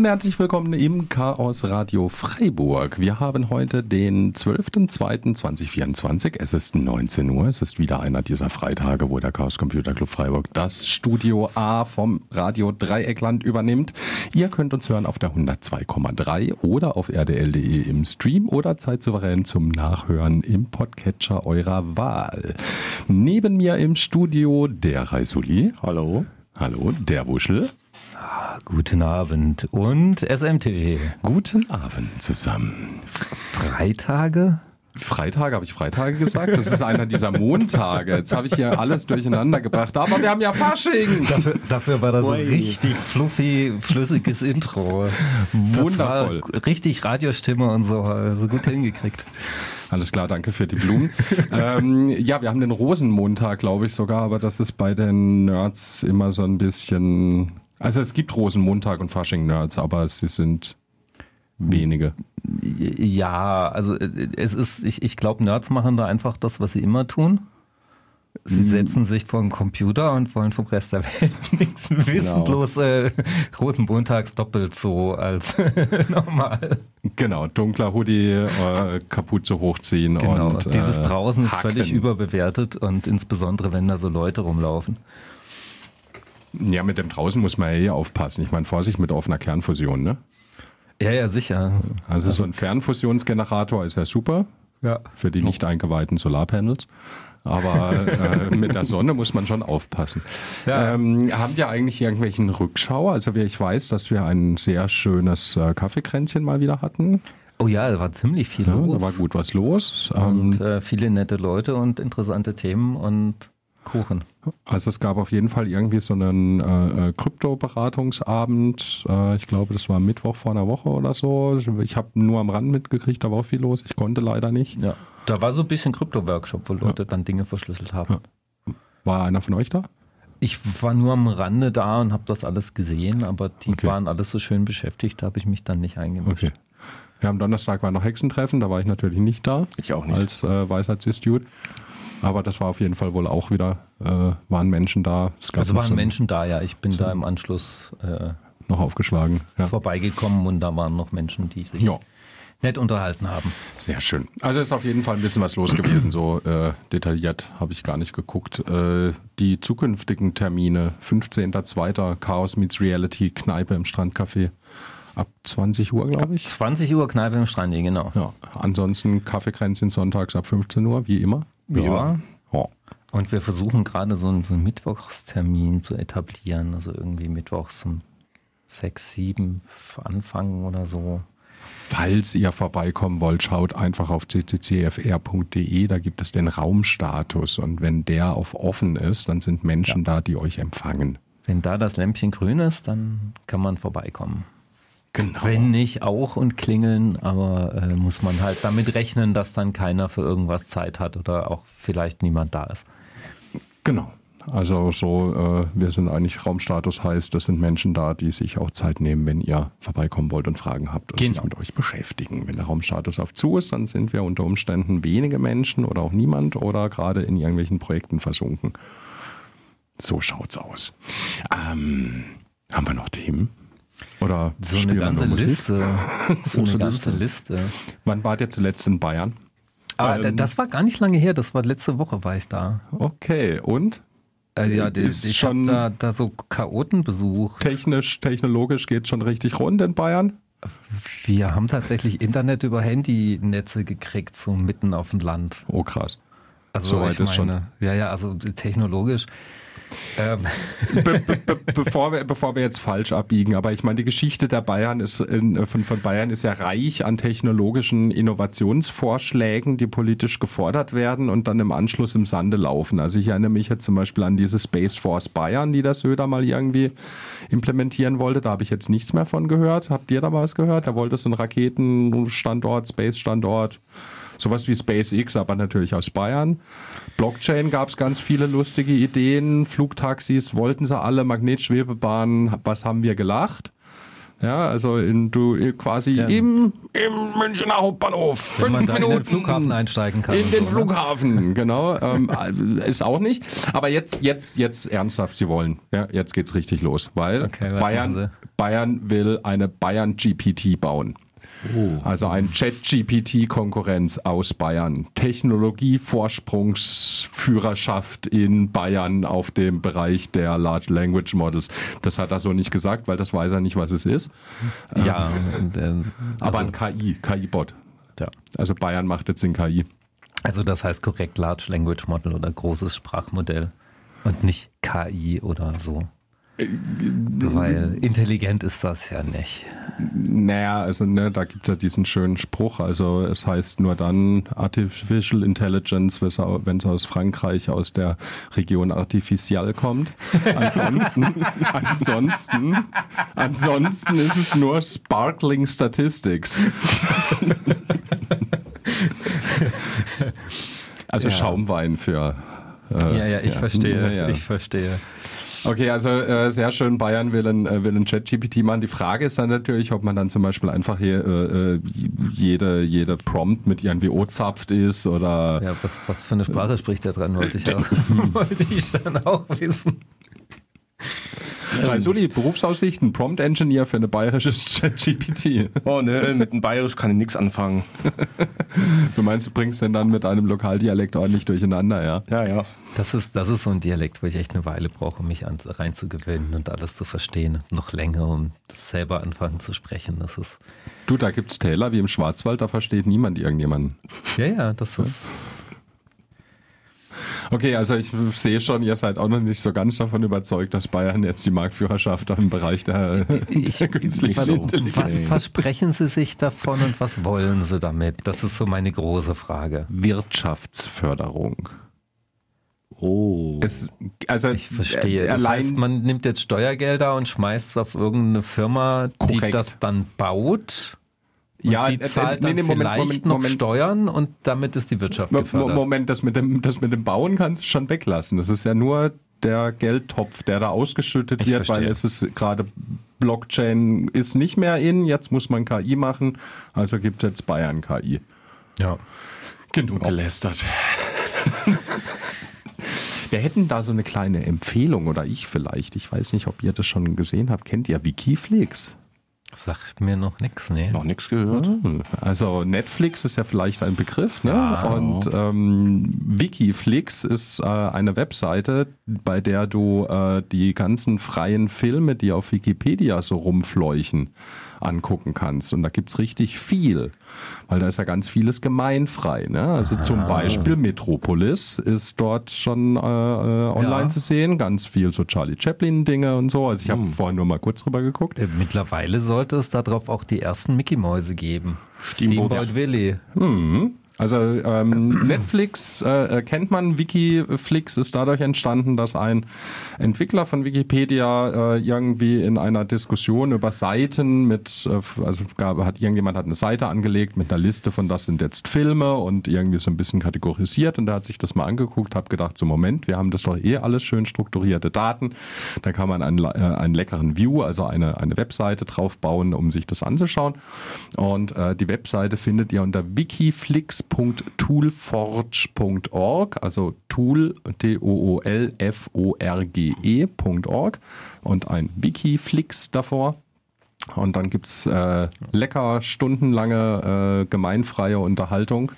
und herzlich willkommen im Chaos Radio Freiburg. Wir haben heute den 12.02.2024. Es ist 19 Uhr. Es ist wieder einer dieser Freitage, wo der Chaos Computer Club Freiburg das Studio A vom Radio Dreieckland übernimmt. Ihr könnt uns hören auf der 102,3 oder auf rdl.de im Stream oder zeitsouverän zum Nachhören im Podcatcher eurer Wahl. Neben mir im Studio der Reisuli. Hallo. Hallo, der Wuschel. Guten Abend und SMT. Guten Abend zusammen. Freitage? Freitage, habe ich Freitage gesagt? Das ist einer dieser Montage. Jetzt habe ich hier alles durcheinander gebracht. Aber wir haben ja Fasching. Dafür, dafür war das ein richtig fluffy, flüssiges Intro. Wundervoll. richtig Radiostimme und so. Also gut hingekriegt. Alles klar, danke für die Blumen. ähm, ja, wir haben den Rosenmontag, glaube ich sogar, aber das ist bei den Nerds immer so ein bisschen also es gibt Rosenmontag und Fasching-Nerds, aber sie sind wenige. Ja, also äh, es ist, ich, ich glaube, Nerds machen da einfach das, was sie immer tun. Sie mhm. setzen sich vor den Computer und wollen vom Rest der Welt nichts wissen, genau. bloß äh, Rosenmontags doppelt so als normal. Genau, dunkler Hoodie, äh, Kapuze hochziehen genau. und äh, Dieses draußen ist völlig überbewertet und insbesondere, wenn da so Leute rumlaufen. Ja, mit dem draußen muss man ja eh aufpassen. Ich meine, Vorsicht mit offener Kernfusion, ne? Ja, ja, sicher. Also, also so ein Fernfusionsgenerator ist ja super. Ja. Für die nicht eingeweihten Solarpanels. Aber äh, mit der Sonne muss man schon aufpassen. Ja. Ähm, haben wir eigentlich irgendwelchen Rückschau? Also ich weiß, dass wir ein sehr schönes äh, Kaffeekränzchen mal wieder hatten. Oh ja, da war ziemlich viel ja, los. Da war gut was los. Und ähm, äh, viele nette Leute und interessante Themen und Kuchen. Also es gab auf jeden Fall irgendwie so einen äh, äh, Krypto-Beratungsabend. Äh, ich glaube, das war Mittwoch vor einer Woche oder so. Ich habe nur am Rand mitgekriegt, da war auch viel los. Ich konnte leider nicht. Ja, da war so ein bisschen Krypto-Workshop, wo Leute ja. dann Dinge verschlüsselt haben. Ja. War einer von euch da? Ich war nur am Rande da und habe das alles gesehen, aber die okay. waren alles so schön beschäftigt, da habe ich mich dann nicht eingemischt. Okay. Ja, am Donnerstag war noch Hexentreffen, da war ich natürlich nicht da. Ich auch nicht. Als äh, Weisheitsinstitut. Aber das war auf jeden Fall wohl auch wieder, äh, waren Menschen da. Es also waren Menschen da, ja. Ich bin da im Anschluss äh, noch aufgeschlagen. Ja. Vorbeigekommen und da waren noch Menschen, die sich ja. nett unterhalten haben. Sehr schön. Also ist auf jeden Fall ein bisschen was los gewesen. So äh, detailliert habe ich gar nicht geguckt. Äh, die zukünftigen Termine, 15.02. Chaos Meets Reality, Kneipe im Strandcafé ab 20 Uhr, glaube ich. Ab 20 Uhr Kneipe im Strand, genau. Ja, ansonsten Kaffeekränzchen sonntags ab 15 Uhr, wie immer. Wie ja. ja. Und wir versuchen gerade so einen, so einen, Mittwochstermin zu etablieren, also irgendwie mittwochs um 6, 7 anfangen oder so. Falls ihr vorbeikommen wollt, schaut einfach auf cccfr.de, da gibt es den Raumstatus und wenn der auf offen ist, dann sind Menschen ja. da, die euch empfangen. Wenn da das Lämpchen grün ist, dann kann man vorbeikommen. Genau. Wenn nicht auch und klingeln, aber äh, muss man halt damit rechnen, dass dann keiner für irgendwas Zeit hat oder auch vielleicht niemand da ist. Genau. Also so, äh, wir sind eigentlich Raumstatus heißt, das sind Menschen da, die sich auch Zeit nehmen, wenn ihr vorbeikommen wollt und Fragen habt und genau. sich mit euch beschäftigen. Wenn der Raumstatus auf zu ist, dann sind wir unter Umständen wenige Menschen oder auch niemand oder gerade in irgendwelchen Projekten versunken. So schaut's aus. Ähm, haben wir noch Themen? Oder so eine ganze Liste. So eine ganze Liste. Wann wart ihr zuletzt in Bayern? Aber ähm, das war gar nicht lange her, das war letzte Woche war ich da. Okay, und? Also ja, die, ist ich habe da, da so Chaoten besucht. Technisch, technologisch geht schon richtig rund in Bayern? Wir haben tatsächlich Internet über Handynetze gekriegt, so mitten auf dem Land. Oh krass. Also so ich meine, schon. ja, ja, also technologisch ähm. Be be bevor, wir, bevor wir jetzt falsch abbiegen, aber ich meine, die Geschichte der Bayern ist in, von, von Bayern ist ja reich an technologischen Innovationsvorschlägen, die politisch gefordert werden und dann im Anschluss im Sande laufen. Also ich erinnere mich jetzt zum Beispiel an diese Space Force Bayern, die der Söder mal irgendwie implementieren wollte. Da habe ich jetzt nichts mehr von gehört. Habt ihr da was gehört? Er wollte so einen Raketenstandort, Space-Standort Sowas wie SpaceX, aber natürlich aus Bayern. Blockchain gab es ganz viele lustige Ideen. Flugtaxis wollten sie alle, Magnetschwebebahnen, was haben wir gelacht? Ja, also in, du quasi ja. im, im Münchner Hauptbahnhof. Wenn man da Minuten in den Flughafen einsteigen kann. In den so, ne? Flughafen, ne? genau. Ähm, ist auch nicht. Aber jetzt, jetzt, jetzt ernsthaft, Sie wollen. Ja, jetzt geht's richtig los, weil okay, Bayern, Bayern will eine Bayern GPT bauen. Oh. Also ein Chat-GPT-Konkurrenz aus Bayern. Technologie-Vorsprungsführerschaft in Bayern auf dem Bereich der Large Language Models. Das hat er so nicht gesagt, weil das weiß er nicht, was es ist. Ja. Ähm, also, aber ein KI, KI-Bot. Ja. Also Bayern macht jetzt den KI. Also das heißt korrekt Large Language Model oder großes Sprachmodell und nicht KI oder so. Weil intelligent ist das ja nicht. Naja, also ne, da gibt es ja diesen schönen Spruch. Also es heißt nur dann Artificial Intelligence, wenn es aus Frankreich, aus der Region Artificial kommt. Ansonsten, ansonsten, ansonsten ist es nur Sparkling Statistics. also ja. Schaumwein für. Äh, ja, ja, ich ja. verstehe. Ja, ich verstehe. Okay, also äh, sehr schön, Bayern will ein, äh, will ein Chat-GPT machen. Die Frage ist dann natürlich, ob man dann zum Beispiel einfach hier äh, äh jede, jede Prompt mit irgendwie O-zapft ist oder... Ja, was, was für eine Sprache spricht der dran, wollte ich, auch, wollte ich dann auch wissen. Suli, Berufsaussichten, Prompt Engineer für eine bayerische GPT. Oh ne, mit einem Bayerisch kann ich nichts anfangen. Du meinst, du bringst den dann mit einem Lokaldialekt ordentlich durcheinander, ja? Ja, ja. Das ist, das ist so ein Dialekt, wo ich echt eine Weile brauche, um mich an, reinzugewöhnen und alles zu verstehen. Noch länger, um das selber anfangen zu sprechen. Das ist. Du, da gibt es Täler wie im Schwarzwald, da versteht niemand irgendjemanden. Ja, ja, das ist. Okay, also ich sehe schon, ihr seid auch noch nicht so ganz davon überzeugt, dass Bayern jetzt die Marktführerschaft im Bereich der, ich, der künstlichen was, Intelligenz. Was versprechen Sie sich davon und was wollen Sie damit? Das ist so meine große Frage. Wirtschaftsförderung. Oh. Es, also ich verstehe. Das heißt, man nimmt jetzt Steuergelder und schmeißt es auf irgendeine Firma, korrekt. die das dann baut. Und ja, die äh, zahlt dann nee, nee, Moment, vielleicht Moment, noch Moment. Steuern und damit ist die Wirtschaft gefördert. Moment, das mit dem, das mit dem Bauen kannst du schon weglassen. Das ist ja nur der Geldtopf, der da ausgeschüttet ich wird, verstehe. weil es ist gerade Blockchain ist nicht mehr in, jetzt muss man KI machen, also gibt es jetzt Bayern KI. Ja. Genug gelästert. Wir hätten da so eine kleine Empfehlung oder ich vielleicht. Ich weiß nicht, ob ihr das schon gesehen habt. Kennt ihr Wikiflix? Sagt mir noch nichts, ne? Noch nichts gehört. Hm. Also Netflix ist ja vielleicht ein Begriff, ne? Ja. Und ähm, Wikiflix ist äh, eine Webseite, bei der du äh, die ganzen freien Filme, die auf Wikipedia so rumfleuchen, angucken kannst. Und da gibt es richtig viel, weil da ist ja ganz vieles gemeinfrei. Ne? Also Aha. zum Beispiel Metropolis ist dort schon äh, äh, online ja. zu sehen, ganz viel so Charlie Chaplin-Dinge und so. Also ich habe hm. vorhin nur mal kurz drüber geguckt. Äh, mittlerweile sollte es darauf auch die ersten Mickey-Mäuse geben. Steamboat, Steamboat Willie. Hm. Also ähm, Netflix äh, äh, kennt man, Wikiflix? Ist dadurch entstanden, dass ein Entwickler von Wikipedia äh, irgendwie in einer Diskussion über Seiten mit, äh, also gab, hat irgendjemand hat eine Seite angelegt mit einer Liste von das sind jetzt Filme und irgendwie so ein bisschen kategorisiert und da hat sich das mal angeguckt, habe gedacht, so Moment, wir haben das doch eh alles schön strukturierte Daten, da kann man einen, äh, einen leckeren View, also eine, eine Webseite drauf bauen, um sich das anzuschauen. Und äh, die Webseite findet ihr unter wikiflix www.toolforge.org, also Tool, T-O-O-L-F-O-R-G-E.org und ein Wikiflix davor. Und dann gibt es äh, lecker stundenlange äh, gemeinfreie Unterhaltung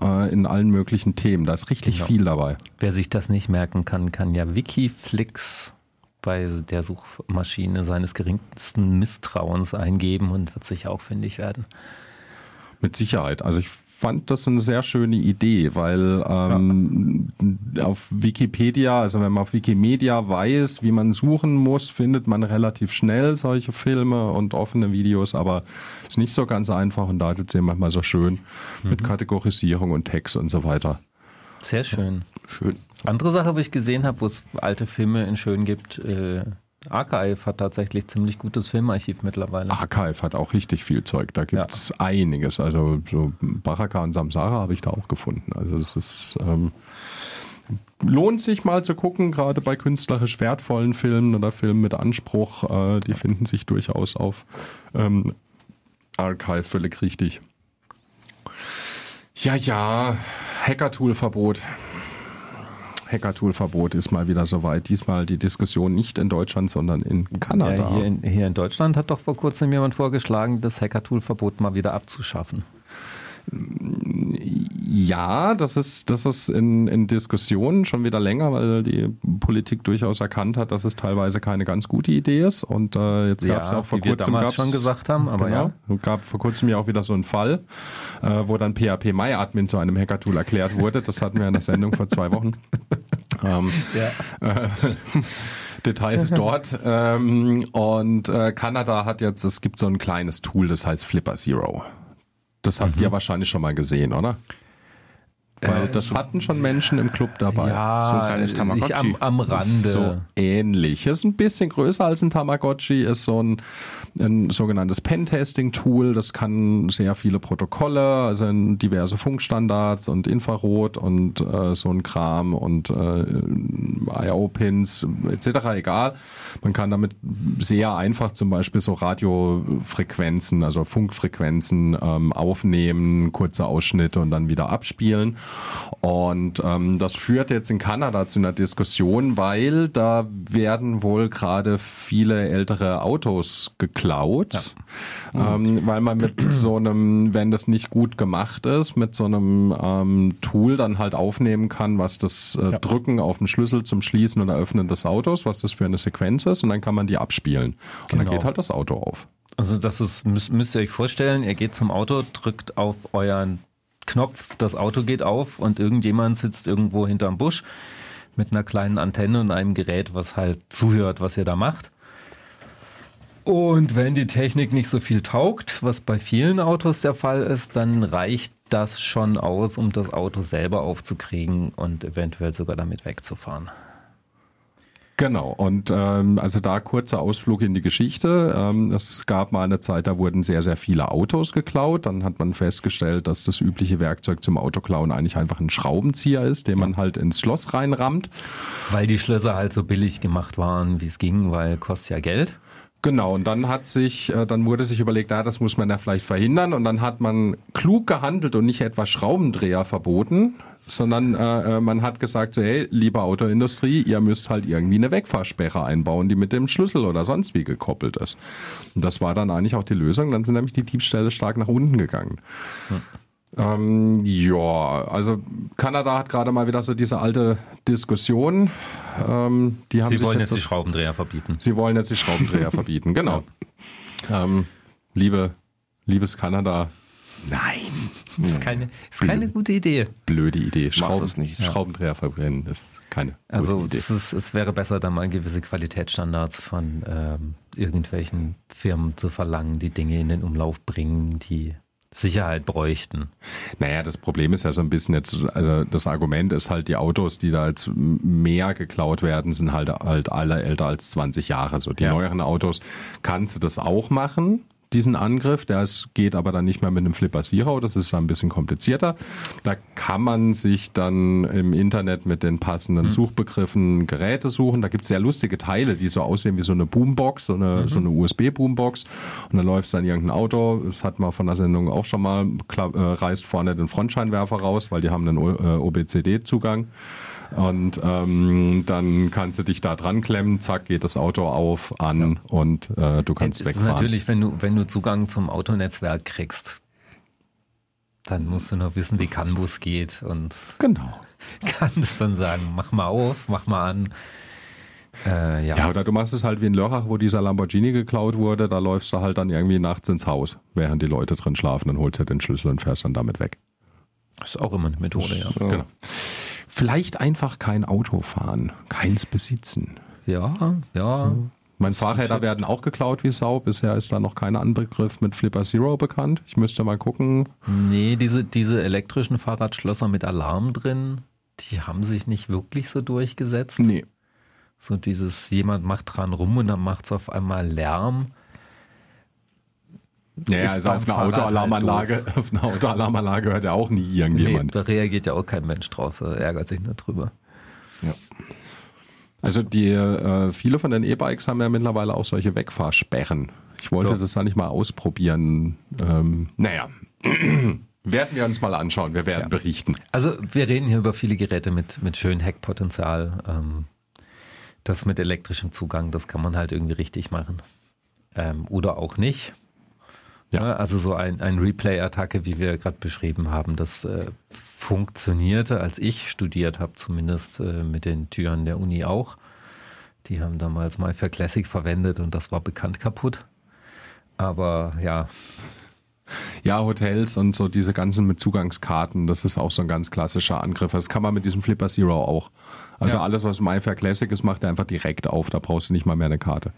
äh, in allen möglichen Themen. Da ist richtig genau. viel dabei. Wer sich das nicht merken kann, kann ja Wikiflix bei der Suchmaschine seines geringsten Misstrauens eingeben und wird sich auch findig werden. Mit Sicherheit. Also ich fand das eine sehr schöne Idee, weil ähm, ja. auf Wikipedia, also wenn man auf Wikimedia weiß, wie man suchen muss, findet man relativ schnell solche Filme und offene Videos, aber ist nicht so ganz einfach und da ist es manchmal so schön mhm. mit Kategorisierung und Text und so weiter. Sehr schön. Schön. Andere Sache, wo ich gesehen habe, wo es alte Filme in schön gibt, äh, Archive hat tatsächlich ziemlich gutes Filmarchiv mittlerweile. Archive hat auch richtig viel Zeug. Da gibt es ja. einiges. Also so Baraka und Samsara habe ich da auch gefunden. Also es ist ähm, lohnt sich mal zu gucken, gerade bei künstlerisch wertvollen Filmen oder Filmen mit Anspruch. Äh, die finden sich durchaus auf ähm, Archive völlig richtig. Ja, ja, Hacker-Tool-Verbot. Hacker-Tool-Verbot ist mal wieder soweit. Diesmal die Diskussion nicht in Deutschland, sondern in Kanada. Ja, hier, in, hier in Deutschland hat doch vor kurzem jemand vorgeschlagen, das Hacker-Tool-Verbot mal wieder abzuschaffen. Ja, das ist, das ist in, in Diskussionen schon wieder länger, weil die Politik durchaus erkannt hat, dass es teilweise keine ganz gute Idee ist. Und äh, jetzt gab es ja, auch vor kurzem damals schon gesagt haben, aber genau, ja. gab vor kurzem ja auch wieder so einen Fall, äh, wo dann PHP MyAdmin zu einem Hackertool erklärt wurde. Das hatten wir in der Sendung vor zwei Wochen. ähm, ja. Äh, Details dort. Ähm, und äh, Kanada hat jetzt, es gibt so ein kleines Tool, das heißt Flipper Zero. Das habt mhm. ihr wahrscheinlich schon mal gesehen, oder? Weil äh, das hatten schon Menschen im Club dabei. Ja, so ein kleines Tamagotchi. Am, am Rande. So ähnlich. Ist ein bisschen größer als ein Tamagotchi, ist so ein, ein sogenanntes Pentesting-Tool. Das kann sehr viele Protokolle, also diverse Funkstandards und Infrarot und äh, so ein Kram und äh, IO-Pins etc. Egal. Man kann damit sehr einfach zum Beispiel so Radiofrequenzen, also Funkfrequenzen ähm, aufnehmen, kurze Ausschnitte und dann wieder abspielen. Und ähm, das führt jetzt in Kanada zu einer Diskussion, weil da werden wohl gerade viele ältere Autos geklaut, ja. ähm, weil man mit so einem, wenn das nicht gut gemacht ist, mit so einem ähm, Tool dann halt aufnehmen kann, was das äh, ja. Drücken auf den Schlüssel zum Schließen oder Öffnen des Autos, was das für eine Sequenz ist, und dann kann man die abspielen. Und genau. dann geht halt das Auto auf. Also das ist, müsst, müsst ihr euch vorstellen, ihr geht zum Auto, drückt auf euren Knopf, das Auto geht auf und irgendjemand sitzt irgendwo hinterm Busch mit einer kleinen Antenne und einem Gerät, was halt zuhört, was ihr da macht. Und wenn die Technik nicht so viel taugt, was bei vielen Autos der Fall ist, dann reicht das schon aus, um das Auto selber aufzukriegen und eventuell sogar damit wegzufahren. Genau, und ähm, also da kurzer Ausflug in die Geschichte. Ähm, es gab mal eine Zeit, da wurden sehr, sehr viele Autos geklaut. Dann hat man festgestellt, dass das übliche Werkzeug zum Autoklauen eigentlich einfach ein Schraubenzieher ist, den man halt ins Schloss reinrammt. Weil die Schlösser halt so billig gemacht waren, wie es ging, weil kostet ja Geld. Genau, und dann hat sich, äh, dann wurde sich überlegt, ja, das muss man ja vielleicht verhindern. Und dann hat man klug gehandelt und nicht etwa Schraubendreher verboten, sondern äh, äh, man hat gesagt, so, hey, liebe Autoindustrie, ihr müsst halt irgendwie eine Wegfahrsperre einbauen, die mit dem Schlüssel oder sonst wie gekoppelt ist. Und das war dann eigentlich auch die Lösung. Dann sind nämlich die Diebstähle stark nach unten gegangen. Hm. Ähm, ja, also Kanada hat gerade mal wieder so diese alte Diskussion. Ähm, die haben Sie wollen jetzt, jetzt die Schraubendreher verbieten. Sie wollen jetzt die Schraubendreher verbieten, genau. Ähm, liebe, liebes Kanada, Nein, das ist keine, ist keine gute Idee. Blöde Idee. Schrauben, nicht. Schraubendreher verbrennen ist keine also gute Idee. Also es wäre besser, da mal gewisse Qualitätsstandards von ähm, irgendwelchen Firmen zu verlangen, die Dinge in den Umlauf bringen, die Sicherheit bräuchten. Naja, das Problem ist ja so ein bisschen jetzt, also das Argument ist halt, die Autos, die da jetzt mehr geklaut werden, sind halt, halt alle älter als 20 Jahre. So die ja. neueren Autos kannst du das auch machen diesen Angriff. Der ist, geht aber dann nicht mehr mit einem Flipper Zero, das ist ein bisschen komplizierter. Da kann man sich dann im Internet mit den passenden mhm. Suchbegriffen Geräte suchen. Da gibt es sehr lustige Teile, die so aussehen wie so eine Boombox, so eine, mhm. so eine USB-Boombox. Und dann läuft dann irgendein Auto, das hat man von der Sendung auch schon mal, äh, reißt vorne den Frontscheinwerfer raus, weil die haben einen OBCD-Zugang. Und ähm, dann kannst du dich da dran klemmen, zack, geht das Auto auf, an ja. und äh, du kannst Jetzt wegfahren. Ist natürlich, wenn du, wenn du Zugang zum Autonetzwerk kriegst, dann musst du noch wissen, wie CAN-Bus geht und genau. kannst dann sagen, mach mal auf, mach mal an. Äh, ja. ja, oder du machst es halt wie in Lörrach, wo dieser Lamborghini geklaut wurde, da läufst du halt dann irgendwie nachts ins Haus, während die Leute drin schlafen, dann holst du den Schlüssel und fährst dann damit weg. Das ist auch immer eine Methode, ja. ja. Genau. Vielleicht einfach kein Auto fahren, keins besitzen. Ja, ja. Mein Fahrräder werden auch geklaut wie Sau. Bisher ist da noch kein Angriff mit Flipper Zero bekannt. Ich müsste mal gucken. Nee, diese, diese elektrischen Fahrradschlösser mit Alarm drin, die haben sich nicht wirklich so durchgesetzt. Nee. So dieses, jemand macht dran rum und dann macht es auf einmal Lärm. Ja, also auf eine Autoalarmanlage, halt auf eine Autoalarmanlage hört ja auch nie irgendjemand. Nee, da reagiert ja auch kein Mensch drauf, er ärgert sich nur drüber. Ja. Also die äh, viele von den E-Bikes haben ja mittlerweile auch solche Wegfahrsperren. Ich wollte ja. das da nicht mal ausprobieren. Ähm, naja. werden wir uns mal anschauen, wir werden ja. berichten. Also wir reden hier über viele Geräte mit, mit schönem Heckpotenzial. Ähm, das mit elektrischem Zugang, das kann man halt irgendwie richtig machen. Ähm, oder auch nicht. Ja. ja also so ein, ein Replay-Attacke, wie wir gerade beschrieben haben, das äh, funktionierte, als ich studiert habe, zumindest äh, mit den Türen der Uni auch. Die haben damals mal für Classic verwendet und das war bekannt kaputt. Aber ja. Ja, Hotels und so diese ganzen mit Zugangskarten, das ist auch so ein ganz klassischer Angriff. Das kann man mit diesem Flipper Zero auch. Also ja. alles, was MyFair Classic ist, macht er einfach direkt auf. Da brauchst du nicht mal mehr eine Karte.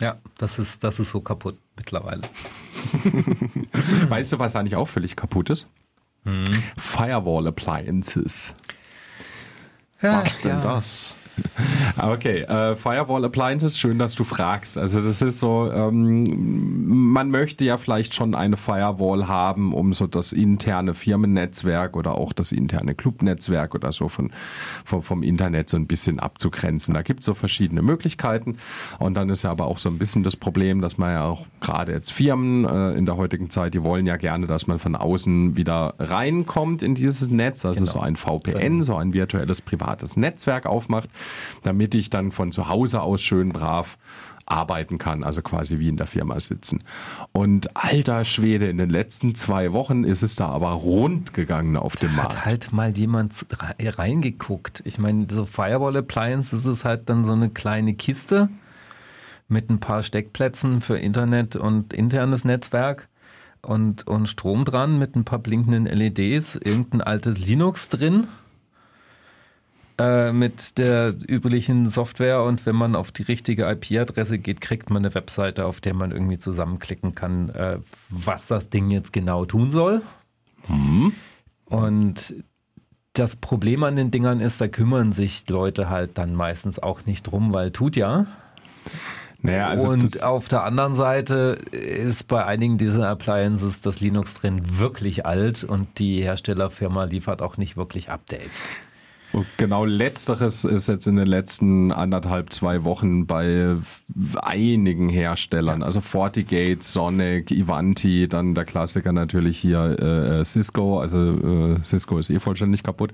Ja, das ist, das ist so kaputt mittlerweile. weißt du, was eigentlich auch völlig kaputt ist? Hm. Firewall Appliances. Ja, was denn ja. das? Okay, äh, Firewall Appliances, schön, dass du fragst. Also das ist so, ähm, man möchte ja vielleicht schon eine Firewall haben, um so das interne Firmennetzwerk oder auch das interne Clubnetzwerk oder so von, vom, vom Internet so ein bisschen abzugrenzen. Da gibt es so verschiedene Möglichkeiten und dann ist ja aber auch so ein bisschen das Problem, dass man ja auch gerade jetzt Firmen äh, in der heutigen Zeit, die wollen ja gerne, dass man von außen wieder reinkommt in dieses Netz, also genau. so ein VPN, so ein virtuelles privates Netzwerk aufmacht damit ich dann von zu Hause aus schön brav arbeiten kann, also quasi wie in der Firma sitzen. Und alter Schwede, in den letzten zwei Wochen ist es da aber rund gegangen auf dem Markt. Hat halt mal jemand reingeguckt. Ich meine, so Firewall Appliance ist es halt dann so eine kleine Kiste mit ein paar Steckplätzen für Internet und internes Netzwerk und, und Strom dran mit ein paar blinkenden LEDs, irgendein altes Linux drin äh, mit der üblichen Software und wenn man auf die richtige IP-Adresse geht, kriegt man eine Webseite, auf der man irgendwie zusammenklicken kann, äh, was das Ding jetzt genau tun soll. Mhm. Und das Problem an den Dingern ist, da kümmern sich Leute halt dann meistens auch nicht drum, weil tut ja. Naja, also und auf der anderen Seite ist bei einigen dieser Appliances das Linux drin wirklich alt und die Herstellerfirma liefert auch nicht wirklich Updates. Und genau letzteres ist jetzt in den letzten anderthalb, zwei Wochen bei einigen Herstellern, also FortiGate, Sonic, Ivanti, dann der Klassiker natürlich hier äh, Cisco, also äh, Cisco ist eh vollständig kaputt.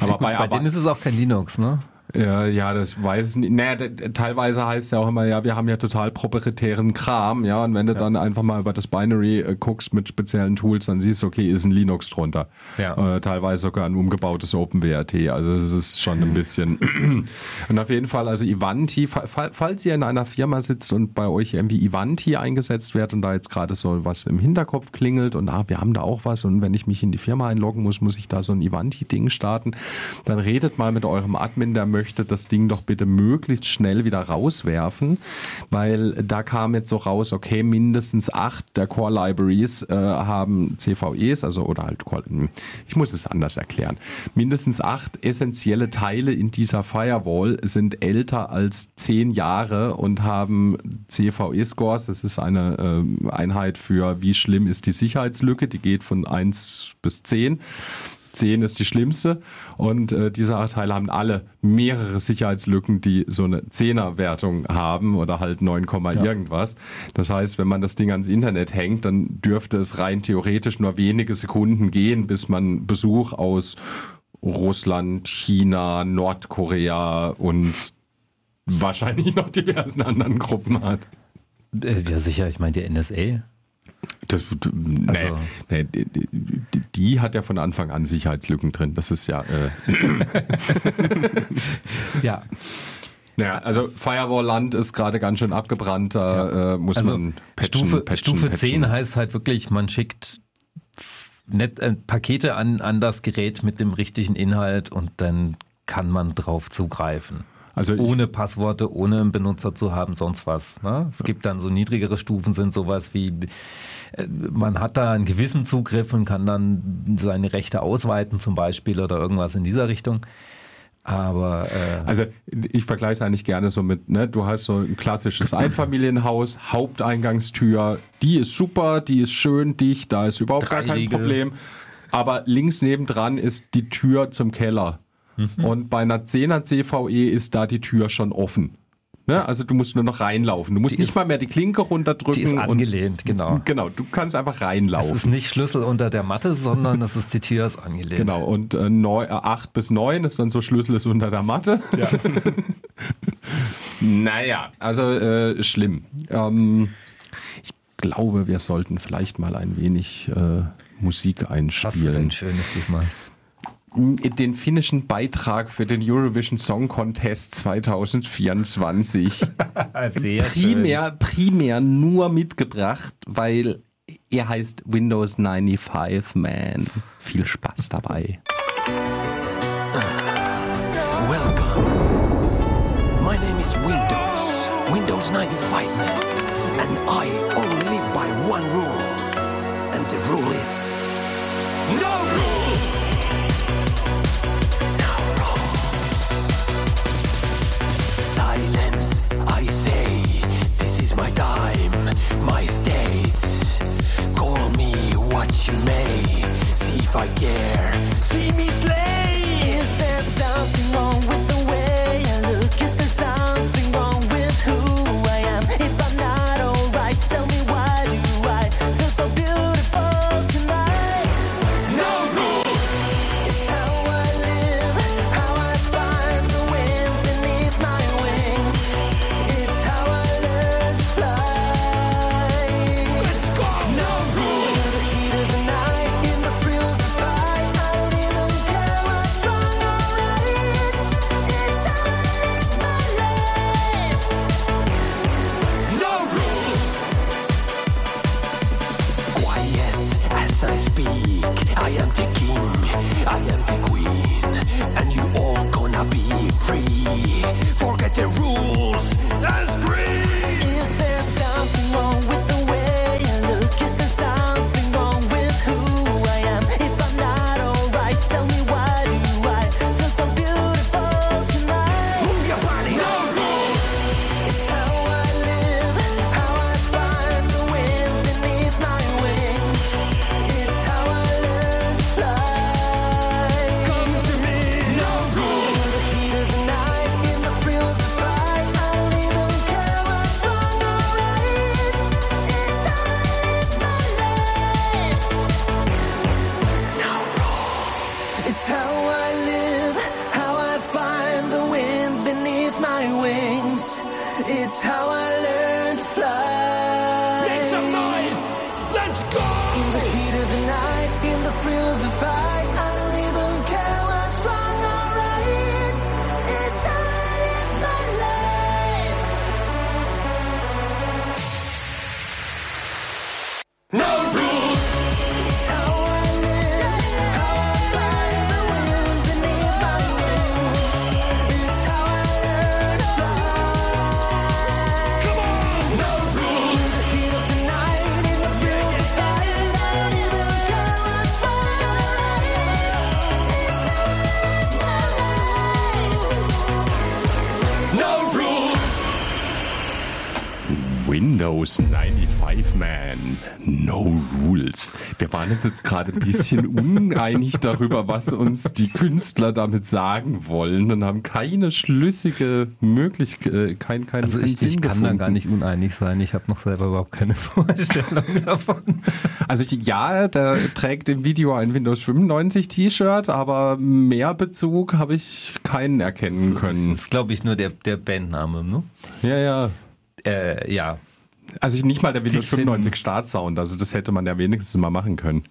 Aber ja, gut, bei, bei denen ist es auch kein Linux, ne? Ja, ja, das weiß ich nicht. Naja, teilweise heißt ja auch immer, ja, wir haben ja total proprietären Kram, ja, und wenn du ja. dann einfach mal über das Binary äh, guckst mit speziellen Tools, dann siehst du, okay, ist ein Linux drunter. Ja. Äh, teilweise sogar ein umgebautes OpenWRT, also es ist schon ein bisschen. und auf jeden Fall, also Ivanti, falls ihr in einer Firma sitzt und bei euch irgendwie Ivanti eingesetzt wird und da jetzt gerade so was im Hinterkopf klingelt und ah, wir haben da auch was und wenn ich mich in die Firma einloggen muss, muss ich da so ein Ivanti-Ding starten, dann redet mal mit eurem Admin, der möchte das Ding doch bitte möglichst schnell wieder rauswerfen, weil da kam jetzt so raus, okay, mindestens acht der Core Libraries äh, haben CVEs, also oder halt, hm, ich muss es anders erklären. Mindestens acht essentielle Teile in dieser Firewall sind älter als zehn Jahre und haben CVE-Scores. Das ist eine äh, Einheit für, wie schlimm ist die Sicherheitslücke. Die geht von eins bis zehn. 10 ist die schlimmste und äh, diese Teile haben alle mehrere Sicherheitslücken, die so eine 10er Wertung haben oder halt 9, ja. irgendwas. Das heißt, wenn man das Ding ans Internet hängt, dann dürfte es rein theoretisch nur wenige Sekunden gehen, bis man Besuch aus Russland, China, Nordkorea und wahrscheinlich noch diversen anderen Gruppen hat. Äh, ja, sicher. Ich meine, die NSA das, nee, also, nee, die, hat ja von Anfang an Sicherheitslücken drin. Das ist ja. Äh ja. Ja, also Firewall-Land ist gerade ganz schön abgebrannt. Da ja. äh, muss also man patchen, Stufe, patchen, Stufe patchen. 10 heißt halt wirklich, man schickt Net, äh, Pakete an, an das Gerät mit dem richtigen Inhalt und dann kann man drauf zugreifen. Also ohne Passworte, ohne einen Benutzer zu haben, sonst was. Ne? Es gibt dann so niedrigere Stufen, sind sowas wie, äh, man hat da einen gewissen Zugriff und kann dann seine Rechte ausweiten zum Beispiel oder irgendwas in dieser Richtung. Aber äh also ich vergleiche es eigentlich gerne so mit, ne, du hast so ein klassisches Einfamilienhaus, Haupteingangstür, die ist super, die ist schön dicht, da ist überhaupt Drei gar kein. Problem. Aber links nebendran ist die Tür zum Keller. Mhm. Und bei einer 10er CVE ist da die Tür schon offen. Ne? Also du musst nur noch reinlaufen. Du musst die nicht ist, mal mehr die Klinke runterdrücken. Die ist angelehnt, und, genau. Genau, du kannst einfach reinlaufen. Es ist nicht Schlüssel unter der Matte, sondern es ist die Tür ist angelehnt. Genau, und äh, 8 äh, bis 9 ist dann so Schlüssel ist unter der Matte. Ja. naja, also äh, schlimm. Ähm, ich glaube, wir sollten vielleicht mal ein wenig äh, Musik einspielen. Was ist denn Schönes diesmal? Den finnischen Beitrag für den Eurovision Song Contest 2024 Sehr primär, schön. primär nur mitgebracht, weil er heißt Windows 95 Man. Viel Spaß dabei. Welcome. My name is Windows. Windows 95 Man. And I only In the heat of the night, in the thrill of the fight, Windows 95 Man, no rules. Wir waren uns jetzt gerade ein bisschen uneinig darüber, was uns die Künstler damit sagen wollen und haben keine schlüssige Möglichkeit, kein, kein, Also ich, ich kann da gar nicht uneinig sein. Ich habe noch selber überhaupt keine Vorstellung davon. Also ich- ja, der trägt im Video ein Windows 95 T-Shirt, aber mehr Bezug habe ich keinen erkennen Das können. ist, glaube ich, nur der, der Bandname. Ne? Ja, ja. Äh, ja, Also ich- nicht mal der Windows Die finden- 95 Startsound, also das hätte man ja wenigstens mal machen können.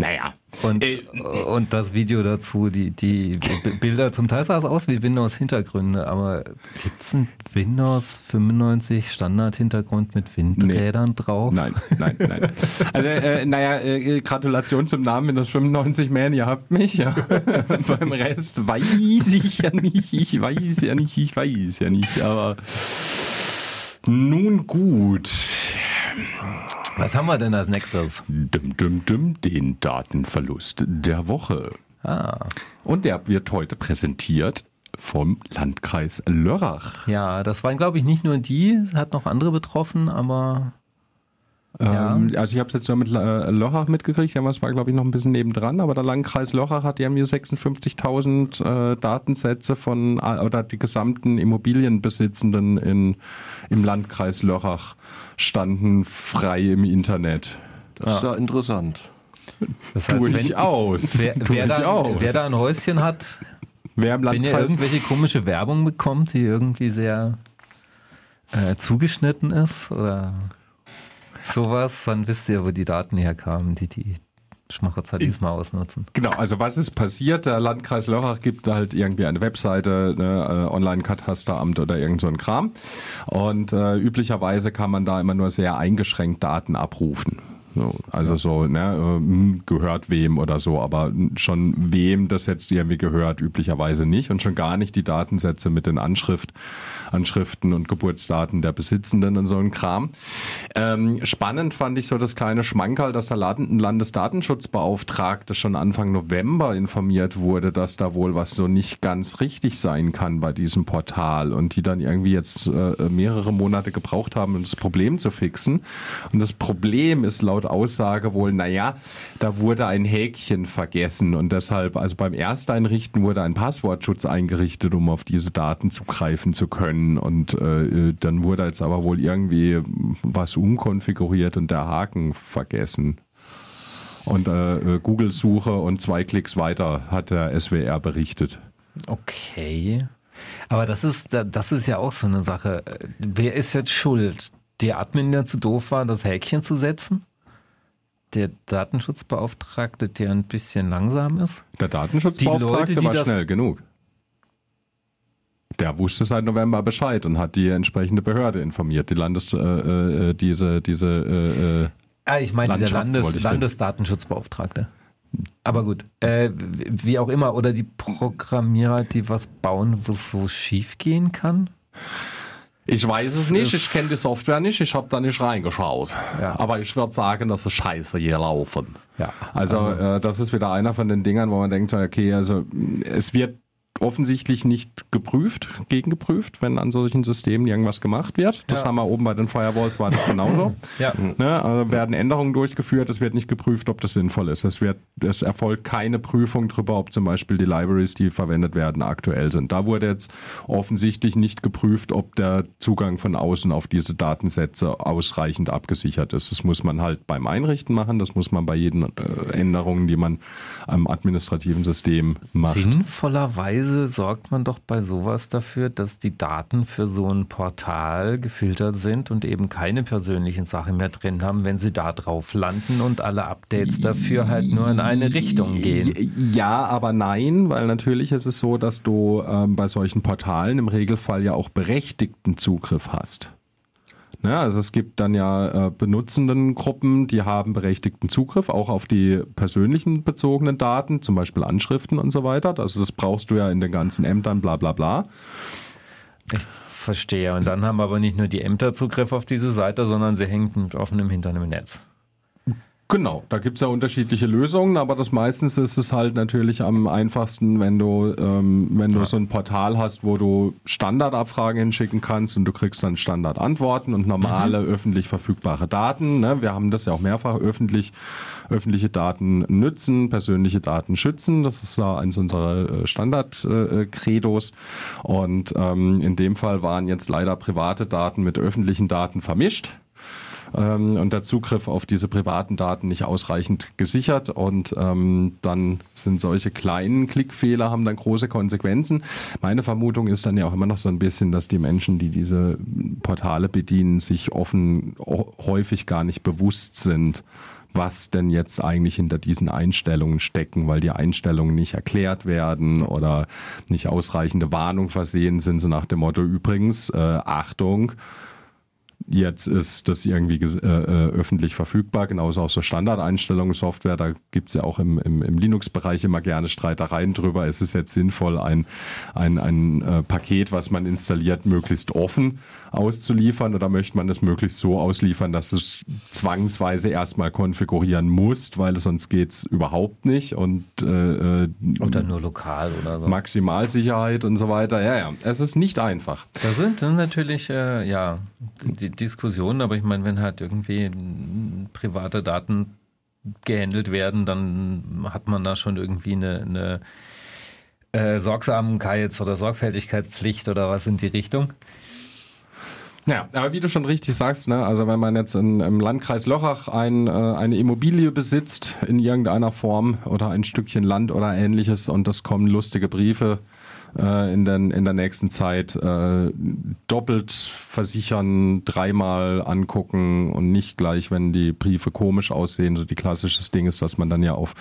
Naja. Und, Äh, und das Video dazu, die, die Bilder, zum Teil sah es aus wie Windows-Hintergründe, aber gibt es einen Windows 95 Standard-Hintergrund mit Windrädern drauf? Nein, nein, nein. Also, äh, naja, äh, Gratulation zum Namen Windows 95 Man, ihr habt mich, ja. Beim Rest weiß ich ja nicht, ich weiß ja nicht, ich weiß ja nicht, aber nun gut. Was haben wir denn als nächstes? Dum, dum, dum, den Datenverlust der Woche. Ah, Und der wird heute präsentiert vom Landkreis Lörrach. ja, das waren, glaube ich, nicht nur die, hat noch andere betroffen, aber Ja. Ähm, also ich habe es jetzt nur mit äh, Lochach mitgekriegt, ja, was war glaube ich noch ein bisschen nebendran, aber der Landkreis Lochach hat ja mir 56.000 äh, Datensätze von oder die gesamten Immobilienbesitzenden in, im Landkreis Lochach standen frei im Internet. Das ist ja interessant. Das heißt, Tue ich aus. Wer, wer, da, aus. wer da ein Häuschen hat, wer im Landkreis, wenn ihr irgendwelche komische Werbung bekommt, die irgendwie sehr äh, zugeschnitten ist oder sowas, dann wisst ihr, wo die Daten herkamen, die die Schmacherzer diesmal ausnutzen. Genau, also was ist passiert? Der Landkreis Lörrach gibt halt irgendwie eine Webseite, ne, Online-Katasteramt oder irgend so ein Kram. Und äh, üblicherweise kann man da immer nur sehr eingeschränkt Daten abrufen. Also ja. so, ne, ähm, gehört wem oder so, aber schon wem das jetzt irgendwie gehört, üblicherweise nicht und schon gar nicht die Datensätze mit den Anschrift, Anschriften und Geburtsdaten der Besitzenden und so ein Kram. Ähm, spannend fand ich so das kleine Schmankerl, dass der Landesdatenschutzbeauftragte schon Anfang November informiert wurde, dass da wohl was so nicht ganz richtig sein kann bei diesem Portal und die dann irgendwie jetzt äh, mehrere Monate gebraucht haben, um das Problem zu fixen. Und das Problem ist laut Aussage wohl, naja, da wurde ein Häkchen vergessen und deshalb, also beim Ersteinrichten wurde ein Passwortschutz eingerichtet, um auf diese Daten zugreifen zu können und äh, dann wurde jetzt aber wohl irgendwie was umkonfiguriert und der Haken vergessen. Und äh, äh Google-Suche und zwei Klicks weiter hat der SWR berichtet. Okay. Aber das ist, das ist ja auch so eine Sache. Wer ist jetzt schuld? Der Admin, der zu doof war, das Häkchen zu setzen? Der Datenschutzbeauftragte, der ein bisschen langsam ist? Der Datenschutzbeauftragte Leute, war schnell genug. Der wusste seit November Bescheid und hat die entsprechende Behörde informiert. Die Landes, äh, äh, diese, diese. Äh, äh ah, ich meine der Landes, Landesdatenschutzbeauftragte. Aber gut, äh, wie auch immer, oder die Programmierer, die was bauen, wo es so schief gehen kann? Ich weiß es nicht, ich kenne die Software nicht, ich habe da nicht reingeschaut. Ja. Aber ich würde sagen, dass es scheiße hier laufen. Ja. Also, also äh, das ist wieder einer von den Dingern, wo man denkt, okay, also es wird offensichtlich nicht geprüft, gegengeprüft, wenn an solchen Systemen irgendwas gemacht wird. Das ja. haben wir oben bei den Firewalls, war das genauso. ja. Ne, also werden Änderungen durchgeführt, es wird nicht geprüft, ob das sinnvoll ist. Es, wird, es erfolgt keine Prüfung darüber, ob zum Beispiel die Libraries, die verwendet werden, aktuell sind. Da wurde jetzt offensichtlich nicht geprüft, ob der Zugang von außen auf diese Datensätze ausreichend abgesichert ist. Das muss man halt beim Einrichten machen, das muss man bei jeden äh, Änderungen, die man am administrativen System macht. Sinnvollerweise Weise sorgt man doch bei sowas dafür, dass die Daten für so ein Portal gefiltert sind und eben keine persönlichen Sachen mehr drin haben, wenn sie da drauf landen und alle Updates dafür halt nur in eine Richtung gehen. Ja, aber nein, weil natürlich ist es so, dass du ähm, bei solchen Portalen im Regelfall ja auch berechtigten Zugriff hast. Ne, also es gibt dann ja äh, Benutzendengruppen, die haben berechtigten Zugriff auch auf die persönlichen bezogenen Daten, zum Beispiel Anschriften und so weiter. Also das brauchst du ja in den ganzen Ämtern, bla bla bla. Ich verstehe. Und dann haben aber nicht nur die Ämter Zugriff auf diese Seite, sondern sie hängt mit offenem Hintern im Netz. Genau, da gibt's ja unterschiedliche Lösungen, aber das meistens ist es halt natürlich am einfachsten, wenn du, ähm, wenn du ja. so ein Portal hast, wo du Standardabfragen hinschicken kannst und du kriegst dann Standardantworten und normale mhm. öffentlich verfügbare Daten. Ne? Wir haben das ja auch mehrfach öffentlich, öffentliche Daten nützen, persönliche Daten schützen. Das ist ja eins unserer äh, Standard-Credos. Äh, und ähm, in dem Fall waren jetzt leider private Daten mit öffentlichen Daten vermischt ähm, und der Zugriff auf diese privaten Daten nicht ausreichend gesichert und ähm, dann sind solche kleinen Klickfehler haben dann große Konsequenzen. Meine Vermutung ist dann ja auch immer noch so ein bisschen, dass die Menschen, die diese Portale bedienen, sich offen häufig gar nicht bewusst sind, was denn jetzt eigentlich hinter diesen Einstellungen stecken, weil die Einstellungen nicht erklärt werden oder nicht ausreichende Warnung versehen sind, so nach dem Motto übrigens, äh, Achtung, Jetzt ist das irgendwie äh, äh, öffentlich verfügbar, genauso auch so Standardeinstellungen, Software. Da gibt es ja auch im, im, im Linux-Bereich immer gerne Streitereien drüber. Ist es jetzt sinnvoll, ein, ein, ein äh, Paket, was man installiert, möglichst offen auszuliefern oder möchte man es möglichst so ausliefern, dass es zwangsweise erstmal konfigurieren muss, weil sonst geht es überhaupt nicht und äh, äh, oder nur lokal oder so. Maximalsicherheit und so weiter. Ja, ja, es ist nicht einfach. Da sind natürlich, äh, ja, die, die Diskussion, aber ich meine, wenn halt irgendwie private Daten gehandelt werden, dann hat man da schon irgendwie eine, eine äh, Sorgsamkeits- oder Sorgfältigkeitspflicht oder was in die Richtung. Ja, aber wie du schon richtig sagst, ne, also wenn man jetzt in, im Landkreis Lochach ein, äh, eine Immobilie besitzt in irgendeiner Form oder ein Stückchen Land oder ähnliches und es kommen lustige Briefe äh, in, den, in der nächsten Zeit äh, doppelt versichern, dreimal angucken und nicht gleich, wenn die Briefe komisch aussehen. So die klassisches Ding ist, dass man dann ja auf,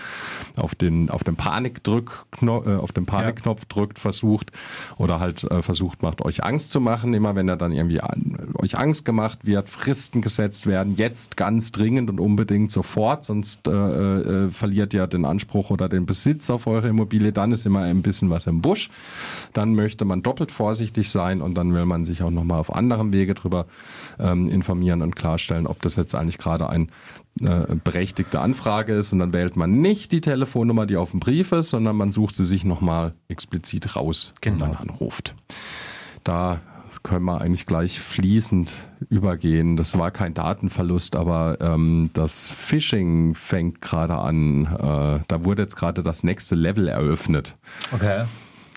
auf den, auf den Panikdrück, äh, auf den Panikknopf ja. drückt, versucht oder halt äh, versucht macht, euch Angst zu machen. Immer wenn er dann irgendwie an, euch Angst gemacht wird, Fristen gesetzt werden, jetzt ganz dringend und unbedingt sofort, sonst äh, äh, verliert ihr den Anspruch oder den Besitz auf eure Immobilie, dann ist immer ein bisschen was im Busch dann möchte man doppelt vorsichtig sein und dann will man sich auch nochmal auf anderem Wege darüber ähm, informieren und klarstellen, ob das jetzt eigentlich gerade ein äh, berechtigte Anfrage ist und dann wählt man nicht die Telefonnummer, die auf dem Brief ist, sondern man sucht sie sich nochmal explizit raus genau. und dann anruft. Da können wir eigentlich gleich fließend übergehen. Das war kein Datenverlust, aber ähm, das Phishing fängt gerade an. Äh, da wurde jetzt gerade das nächste Level eröffnet. Okay.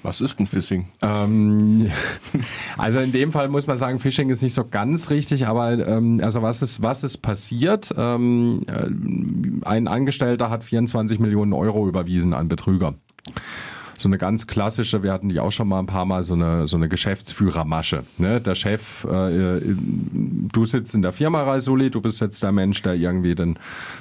Was ist ein Phishing? Ähm, also in dem Fall muss man sagen, Phishing ist nicht so ganz richtig, aber ähm, also was ist, was ist passiert? Ähm, äh, ein Angestellter hat 24 Millionen Euro überwiesen an Betrüger so eine ganz klassische, wir hatten die auch schon mal ein paar Mal, so eine, so eine Geschäftsführermasche. Ne? Der Chef, äh, du sitzt in der Firma Raisuli, du bist jetzt der Mensch, der irgendwie den,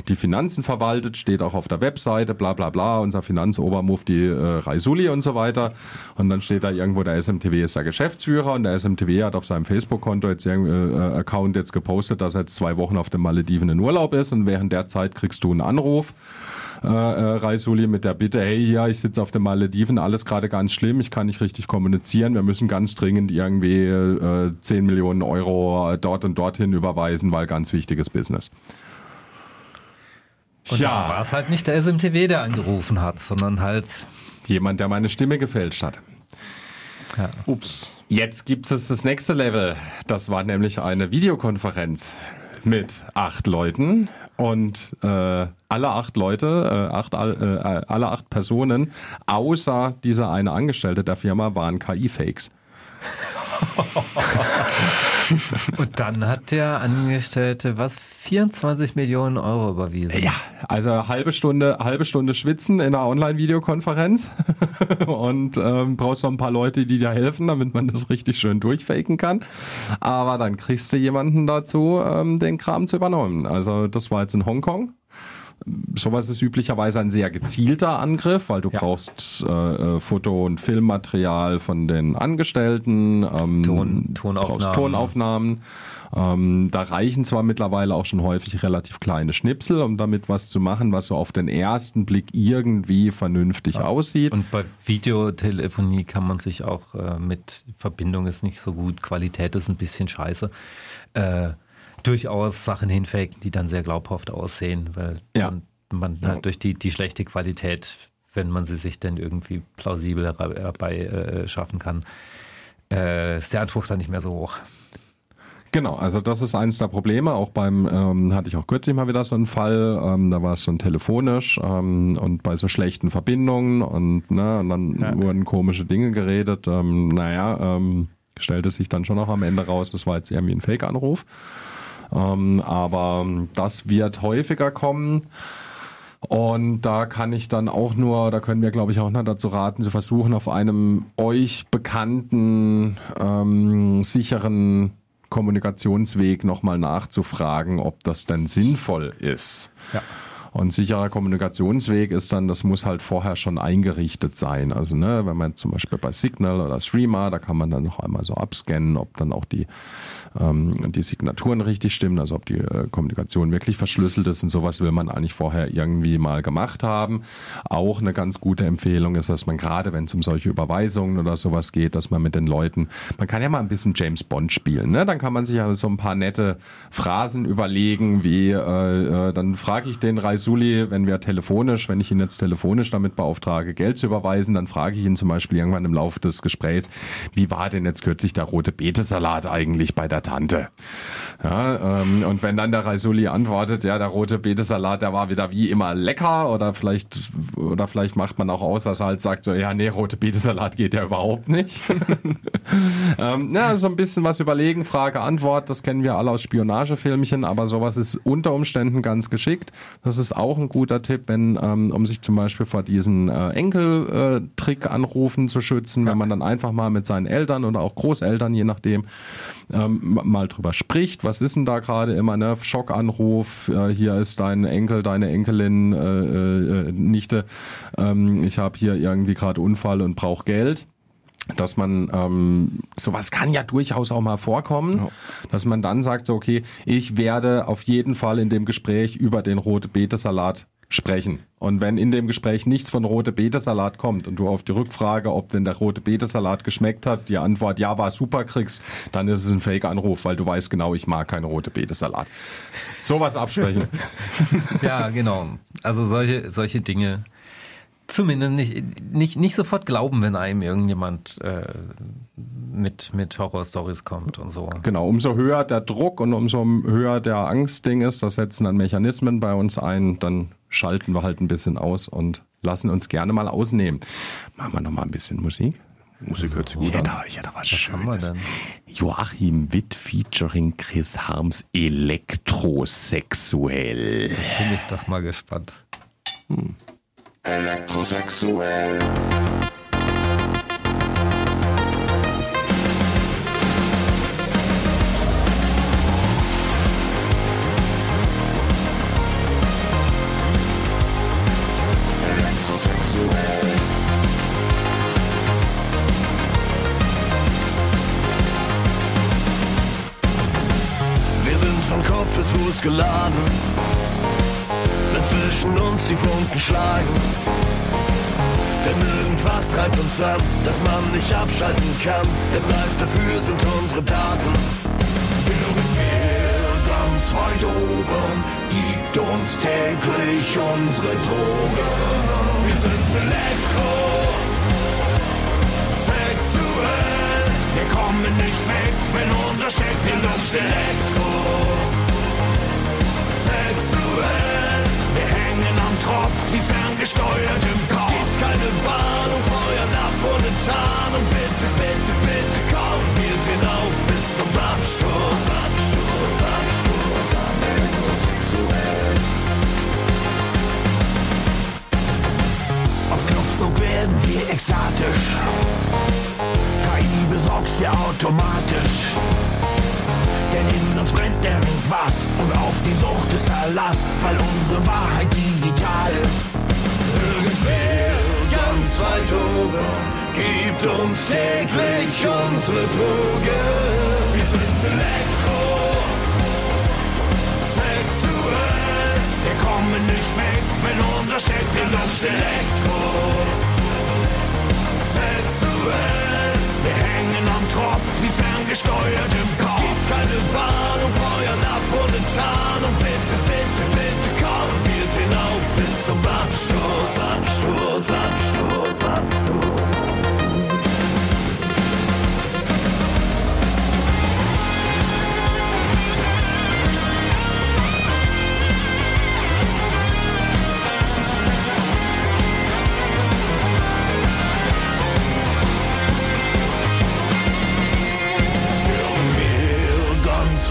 die Finanzen verwaltet, steht auch auf der Webseite, bla bla bla, unser Finanzobermufti äh, Raisuli und so weiter. Und dann steht da irgendwo, der SMTW ist der Geschäftsführer und der SMTW hat auf seinem Facebook-Konto jetzt äh, Account jetzt gepostet, dass er jetzt zwei Wochen auf den Malediven in Urlaub ist und während der Zeit kriegst du einen Anruf äh, äh, Raisuli mit der Bitte, hey, ja, ich sitze auf den Malediven, alles gerade ganz schlimm, ich kann nicht richtig kommunizieren, wir müssen ganz dringend irgendwie äh, 10 Millionen Euro dort und dorthin überweisen, weil ganz wichtiges Business. Und ja. war es halt nicht der SMTW, der angerufen hat, sondern halt jemand, der meine Stimme gefälscht hat. Ja. Ups. Jetzt gibt es das nächste Level. Das war nämlich eine Videokonferenz mit acht Leuten und äh, alle acht Leute, äh, acht, äh, alle acht Personen, außer dieser eine Angestellte der Firma, waren KI-Fakes. Und dann hat der Angestellte was 24 Millionen Euro überwiesen. Ja, also halbe Stunde, halbe Stunde schwitzen in einer Online-Videokonferenz und ähm, brauchst noch ein paar Leute, die dir helfen, damit man das richtig schön durchfaken kann. Aber dann kriegst du jemanden dazu, ähm, den Kram zu übernehmen. Also das war jetzt in Hongkong sowas ist üblicherweise ein sehr gezielter Angriff, weil du ja. brauchst äh, äh, Foto- und Filmmaterial von den Angestellten, ähm, Ton, Tonaufnahmen. Tonaufnahmen. Ähm, da reichen zwar mittlerweile auch schon häufig relativ kleine Schnipsel, um damit was zu machen, was so auf den ersten Blick irgendwie vernünftig ja. aussieht. Und bei Videotelefonie kann man sich auch äh, mit Verbindung ist nicht so gut, Qualität ist ein bisschen scheiße. Äh, durchaus Sachen hinfaken, die dann sehr glaubhaft aussehen, weil ja. man halt durch die, die schlechte Qualität, wenn man sie sich dann irgendwie plausibel herbei äh, schaffen kann, äh, ist der Anspruch dann nicht mehr so hoch. Genau, also das ist eines der Probleme. Auch beim, ähm, hatte ich auch kürzlich mal wieder so einen Fall, ähm, da war es schon telefonisch ähm, und bei so schlechten Verbindungen und, ne, und dann ja. wurden komische Dinge geredet. Ähm, naja, ähm, stellte sich dann schon auch am Ende raus, das war jetzt irgendwie ein Fake-Anruf. Ähm, aber das wird häufiger kommen. Und da kann ich dann auch nur, da können wir glaube ich auch noch dazu raten, zu versuchen, auf einem euch bekannten, ähm, sicheren Kommunikationsweg nochmal nachzufragen, ob das denn sinnvoll ist. Ja. Und sicherer Kommunikationsweg ist dann, das muss halt vorher schon eingerichtet sein. Also ne, wenn man zum Beispiel bei Signal oder Streamer, da kann man dann noch einmal so abscannen, ob dann auch die, ähm, die Signaturen richtig stimmen, also ob die äh, Kommunikation wirklich verschlüsselt ist und sowas will man eigentlich vorher irgendwie mal gemacht haben. Auch eine ganz gute Empfehlung ist, dass man gerade, wenn es um solche Überweisungen oder sowas geht, dass man mit den Leuten, man kann ja mal ein bisschen James Bond spielen, ne? Dann kann man sich ja so ein paar nette Phrasen überlegen, wie äh, äh, dann frage ich den Reis Raisuli, wenn wir telefonisch, wenn ich ihn jetzt telefonisch damit beauftrage, Geld zu überweisen, dann frage ich ihn zum Beispiel irgendwann im Laufe des Gesprächs, wie war denn jetzt kürzlich der rote Betesalat eigentlich bei der Tante? Ja, ähm, und wenn dann der Raisuli antwortet, ja, der rote Betesalat, der war wieder wie immer lecker oder vielleicht, oder vielleicht macht man auch aus, dass er halt sagt so, ja, nee, rote Betesalat geht ja überhaupt nicht. ähm, ja, so ein bisschen was überlegen, Frage, Antwort, das kennen wir alle aus Spionagefilmchen, aber sowas ist unter Umständen ganz geschickt. Das ist auch ein guter Tipp, wenn, ähm, um sich zum Beispiel vor diesen äh, Enkeltrick-Anrufen zu schützen, ja. wenn man dann einfach mal mit seinen Eltern oder auch Großeltern, je nachdem, ähm, mal drüber spricht. Was ist denn da gerade immer, ne? Schockanruf, äh, hier ist dein Enkel, deine Enkelin, äh, äh, Nichte, ähm, ich habe hier irgendwie gerade Unfall und brauche Geld dass man ähm, sowas kann ja durchaus auch mal vorkommen, ja. dass man dann sagt so okay, ich werde auf jeden Fall in dem Gespräch über den rote Beete Salat sprechen. Und wenn in dem Gespräch nichts von rote Beete Salat kommt und du auf die Rückfrage, ob denn der rote Beete Salat geschmeckt hat, die Antwort ja war super kriegst, dann ist es ein Fake Anruf, weil du weißt genau, ich mag keine rote Beete Salat. Sowas absprechen. ja, genau. Also solche solche Dinge Zumindest nicht, nicht, nicht sofort glauben, wenn einem irgendjemand äh, mit, mit Horrorstories kommt und so. Genau, umso höher der Druck und umso höher der Angstding ist, das setzen dann Mechanismen bei uns ein, dann schalten wir halt ein bisschen aus und lassen uns gerne mal ausnehmen. Machen wir noch mal ein bisschen Musik. Musik hört sich gut ich hätte, an. Ich hätte was, was Schönes. Joachim Witt featuring Chris Harms Elektrosexuell. Bin ich doch mal gespannt. Hm elektrosexuell. Wir sind von Kopf bis Fuß geladen zwischen uns die Funken schlagen. Denn irgendwas treibt uns an, das man nicht abschalten kann. Der Preis dafür sind unsere Daten. Irgendwer ganz weit oben gibt uns täglich unsere Drogen. Wir sind Elektro, sexuell. Wir kommen nicht weg, wenn unser steckt. Wir sind Elektro, sexuell. Tropf wie ferngesteuert im Kopf. Gibt keine Warnung, feuern ab ohne Tarnung. Bitte, bitte, bitte komm, wir gehen auf bis zum Absturz. Auf Knopfdruck werden wir exatisch. KI besorgst wir automatisch. Denn in uns brennt irgendwas und auf die Sucht ist Verlass, weil unsere Wahrheit digital ist. Irgendwer ganz weit oben gibt uns täglich unsere Droge. Wir sind Elektro, sexuell. Wir kommen nicht weg, wenn unser steckt. Wir sind Elektro, sexuell. Wir hängen am Tropf wie ferngesteuert im Kopf. Keine Warnung, feuern ab ohne Tarnung. Bitte, bitte, bitte komm, wir drehen auf bis zum Absturz. Absturz, Absturz,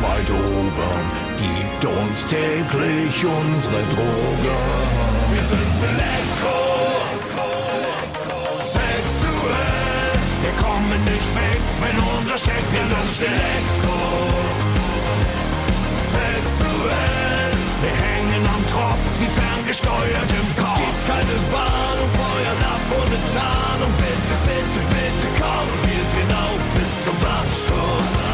weit oben gibt uns täglich unsere Droge. Wir sind Elektro, sexuell. Wir kommen nicht weg, wenn unser steckt. Wir sind Elektro, sexuell. Wir hängen am Tropf wie ferngesteuert im Kopf. Gibt keine Warnung, feuern ab ohne Tarnung. Bitte, bitte, bitte komm, wir gehen auf bis zum Absturz.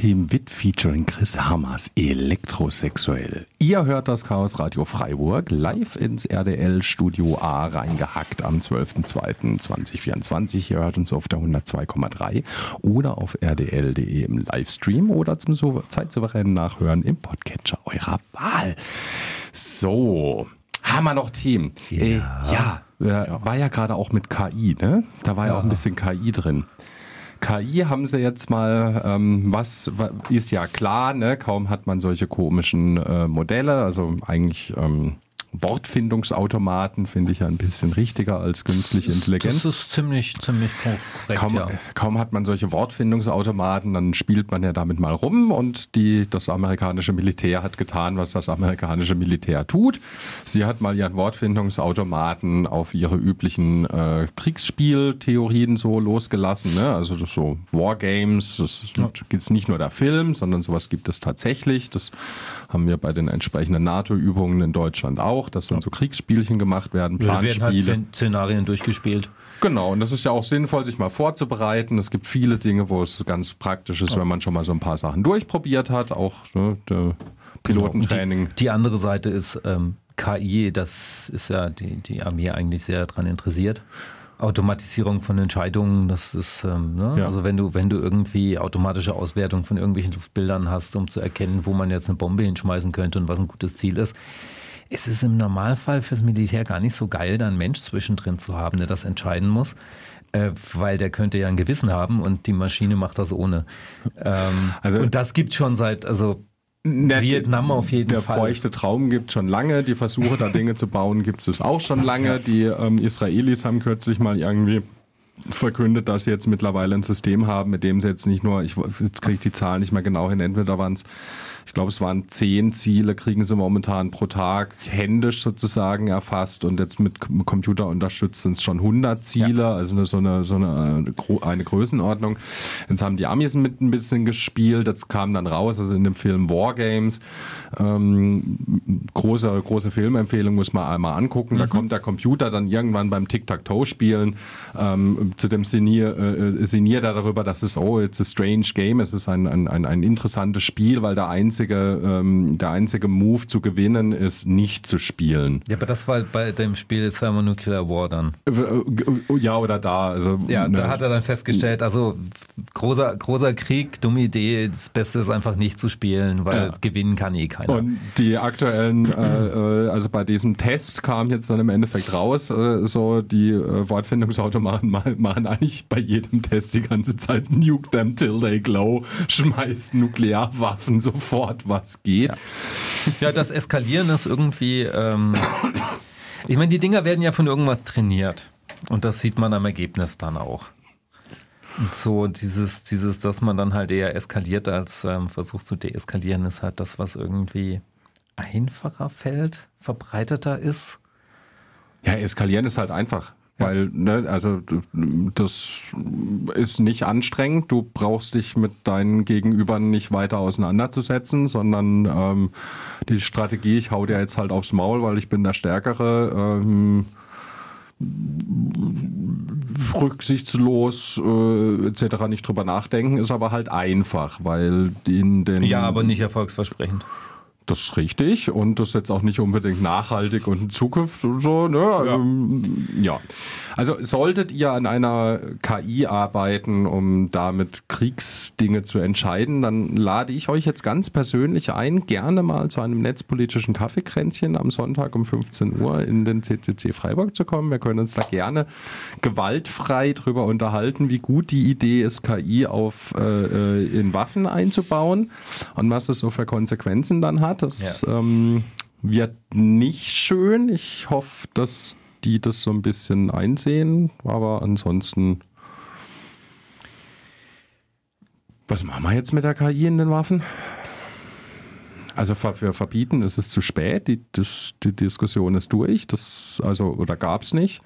Joachim Witt featuring Chris Hammers, elektrosexuell. Ihr hört das Chaos Radio Freiburg live ins RDL Studio A reingehackt am 12.02.2024. Ihr hört uns auf der 102,3 oder auf rdl.de im Livestream oder zum so zeitsouveränen Nachhören im Podcatcher eurer Wahl. So, haben wir noch Themen? Ja. Äh, ja, äh, war ja gerade auch mit KI, ne? Da war ja, auch ein bisschen KI drin. KI haben sie jetzt mal, ähm, was wa- ist ja klar, ne? kaum hat man solche komischen äh, Modelle, also eigentlich ähm, Wortfindungsautomaten finde ich ja ein bisschen richtiger als künstliche Intelligenz. Das ist ziemlich, ziemlich korrekt, Kaum, ja. kaum hat man solche Wortfindungsautomaten, dann spielt man ja damit mal rum und die, das amerikanische Militär hat getan, was das amerikanische Militär tut. Sie hat mal ihren Wortfindungsautomaten auf ihre üblichen äh, Kriegsspieltheorien so losgelassen. Ne? Also das so Wargames, das ist gibt's nicht nur der Film, sondern sowas gibt es tatsächlich. Das haben wir bei den entsprechenden NATO-Übungen in Deutschland auch, dass dann so Kriegsspielchen gemacht werden, Da werden halt Planspiele. Szen- Szenarien durchgespielt. Genau, und das ist ja auch sinnvoll, sich mal vorzubereiten. Es gibt viele Dinge, wo es ganz praktisch ist, wenn man schon mal so ein paar Sachen durchprobiert hat, auch ne, der Pilotentraining. Die, die andere Seite ist ähm, KI, das ist ja die, die Armee eigentlich sehr daran interessiert. Automatisierung von Entscheidungen, das ist, ähm, ne? Ja. also wenn du, wenn du irgendwie automatische Auswertung von irgendwelchen Luftbildern hast, um zu erkennen, wo man jetzt eine Bombe hinschmeißen könnte und was ein gutes Ziel ist. Es ist im Normalfall fürs Militär gar nicht so geil, da einen Mensch zwischendrin zu haben, der das entscheiden muss, äh, weil der könnte ja ein Gewissen haben und die Maschine macht das ohne. Ähm, Also- und das gibt schon seit, also Na, Vietnam auf jeden der Fall. feuchte Traum gibt schon lange. Die Versuche, da Dinge zu bauen, gibt es auch schon lange. Die ähm, Israelis haben kürzlich mal irgendwie verkündet, dass sie jetzt mittlerweile ein System haben, mit dem sie jetzt nicht nur, ich, jetzt kriege ich die Zahlen nicht mehr genau hin, entweder waren es, ich glaube, es waren zehn Ziele, kriegen sie momentan pro Tag händisch sozusagen erfasst und jetzt mit Computer unterstützt sind es schon 100 Ziele, also eine, so eine, so eine, äh, eine Größenordnung. Jetzt haben die Amis mit ein bisschen gespielt, das kam dann raus, also in dem Film Wargames, ähm, große, große Filmempfehlung muss man einmal angucken. Da kommt der Computer dann irgendwann beim Tic-Tac-Toe-Spielen ähm, zu dem Sinnier, äh, sinniert er darüber, dass es, oh, it's a strange game, es ist ein, ein, ein, ein interessantes Spiel, weil der einzige, ähm, der einzige Move zu gewinnen ist, nicht zu spielen. Ja, aber das war bei dem Spiel Thermonuclear War dann. Äh, äh, Ja, oder da. Also, Ja, ne, da hat er dann festgestellt, also großer, großer Krieg, dumme Idee, das Beste ist einfach nicht zu spielen, weil Ja. gewinnen kann eh keiner. Und die aktuellen, äh, äh, also bei diesem Test kam jetzt dann im Endeffekt raus, äh, so die äh, Wortfindungsautomaten ma- machen eigentlich bei jedem Test die ganze Zeit Nuke them till they glow, schmeißen Nuklearwaffen sofort, was geht. Ja, das Eskalieren ist irgendwie. Ähm, ich meine, die Dinger werden ja von irgendwas trainiert. Und das sieht man am Ergebnis dann auch. Und so dieses, dieses, dass man dann halt eher eskaliert als ähm, versucht zu deeskalieren, ist halt das, was irgendwie einfacher fällt, verbreiteter ist. Ja, eskalieren ist halt einfach. Weil, ne, also das ist nicht anstrengend. Du brauchst dich mit deinen Gegenübern nicht weiter auseinanderzusetzen, sondern ähm, die Strategie, ich hau dir jetzt halt aufs Maul, weil ich bin der Stärkere, ähm, rücksichtslos äh, etc. nicht drüber nachdenken, ist aber halt einfach, weil in den Ja, aber nicht erfolgsversprechend. Das ist richtig und das ist jetzt auch nicht unbedingt nachhaltig und in Zukunft und so. Ne? Also, ja. Also solltet ihr an einer KI arbeiten, um damit Kriegsdinge zu entscheiden, dann lade ich euch jetzt ganz persönlich ein, gerne mal zu einem netzpolitischen Kaffeekränzchen am Sonntag um 15 Uhr in den CCC Freiburg zu kommen. Wir können uns da gerne gewaltfrei drüber unterhalten, wie gut die Idee ist, KI auf äh, äh, in Waffen einzubauen und was das so für Konsequenzen dann hat. Das ähm, wird nicht schön. Ich hoffe, dass die das so ein bisschen einsehen, aber ansonsten. Was machen wir jetzt mit der KI in den Waffen? Also für verbieten ist es zu spät, die, das, die Diskussion ist durch, das, also, oder gab es nicht.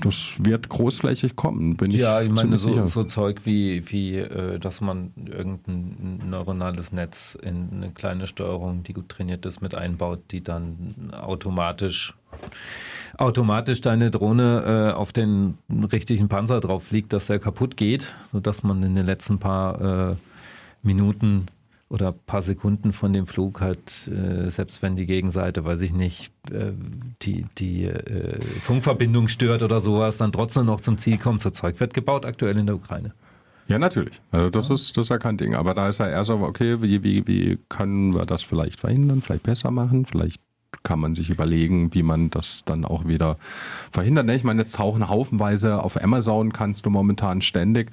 Das wird großflächig kommen, bin Ja, ich ich meine, so, sicher. so Zeug wie, wie äh, dass man irgendein neuronales Netz in eine kleine Steuerung, die gut trainiert ist, mit einbaut, die dann automatisch automatisch deine Drohne äh, auf den richtigen Panzer drauf fliegt, dass der kaputt geht, sodass man in den letzten paar äh, Minuten oder ein paar Sekunden von dem Flug halt, äh, selbst wenn die Gegenseite, weiß ich nicht, äh, die, die äh, Funkverbindung stört oder sowas, dann trotzdem noch zum Ziel kommt. So Zeug wird gebaut aktuell in der Ukraine. Ja, natürlich. Also das, ja. Ist, das ist ja kein Ding. Aber da ist ja eher so, okay, wie, wie, wie können wir das vielleicht verhindern, vielleicht besser machen, vielleicht kann man sich überlegen, wie man das dann auch wieder verhindert. Ne? Ich meine, jetzt tauchen haufenweise auf Amazon kannst du momentan ständig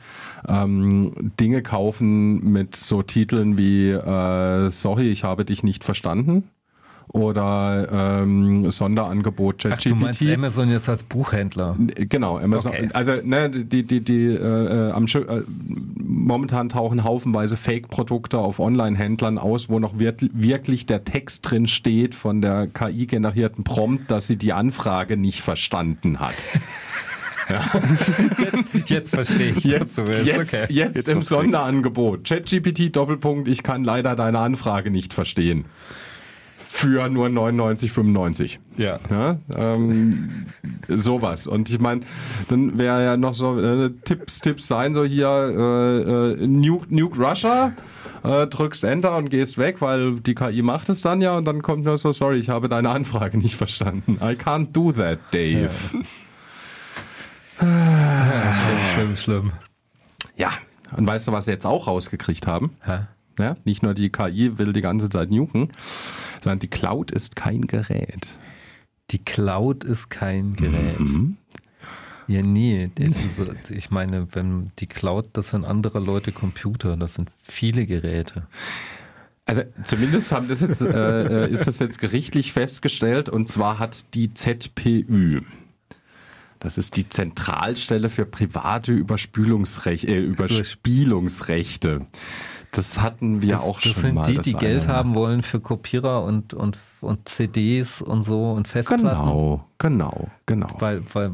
ähm, Dinge kaufen mit so Titeln wie äh, Sorry, ich habe dich nicht verstanden oder ähm, Sonderangebot ChatGPT. Ach, du meinst Amazon jetzt als Buchhändler? Genau, Amazon. Okay. Also ne, die die die äh, am äh, momentan tauchen haufenweise Fake-Produkte auf Online-Händlern aus, wo noch wirklich der Text drin steht von der KI generierten Prompt, dass sie die Anfrage nicht verstanden hat. Ja. Jetzt, jetzt, verstehe ich. Jetzt, jetzt, okay. jetzt, jetzt im Sonderangebot. ChatGPT Doppelpunkt, ich kann leider deine Anfrage nicht verstehen für nur 99,95. Ja. ja ähm, sowas. Und ich meine, dann wäre ja noch so äh, Tipps, Tipps sein, so hier äh, äh, Nuke, Nuke Russia. Äh, drückst Enter und gehst weg, weil die KI macht es dann ja und dann kommt nur so, sorry, ich habe deine Anfrage nicht verstanden. I can't do that, Dave. Ja. ja, schlimm, schlimm, schlimm. Ja, und weißt du, was sie jetzt auch rausgekriegt haben? Hä? Ja, nicht nur die KI will die ganze Zeit nuken, sondern die Cloud ist kein Gerät. Die Cloud ist kein Gerät. Mhm. Ja, nie. Ist, ich meine, wenn die Cloud, das sind andere Leute Computer, das sind viele Geräte. Also zumindest haben das jetzt, äh, äh ist das jetzt gerichtlich festgestellt und zwar hat die ZPÜ, das ist die Zentralstelle für private Überspülungsrech äh, Überspielungsrechte. Das hatten wir das, auch das schon sind mal. Die, die Geld haben wollen für Kopierer und, und, und CDs und so und Festplatten. Genau, genau, genau. Weil, weil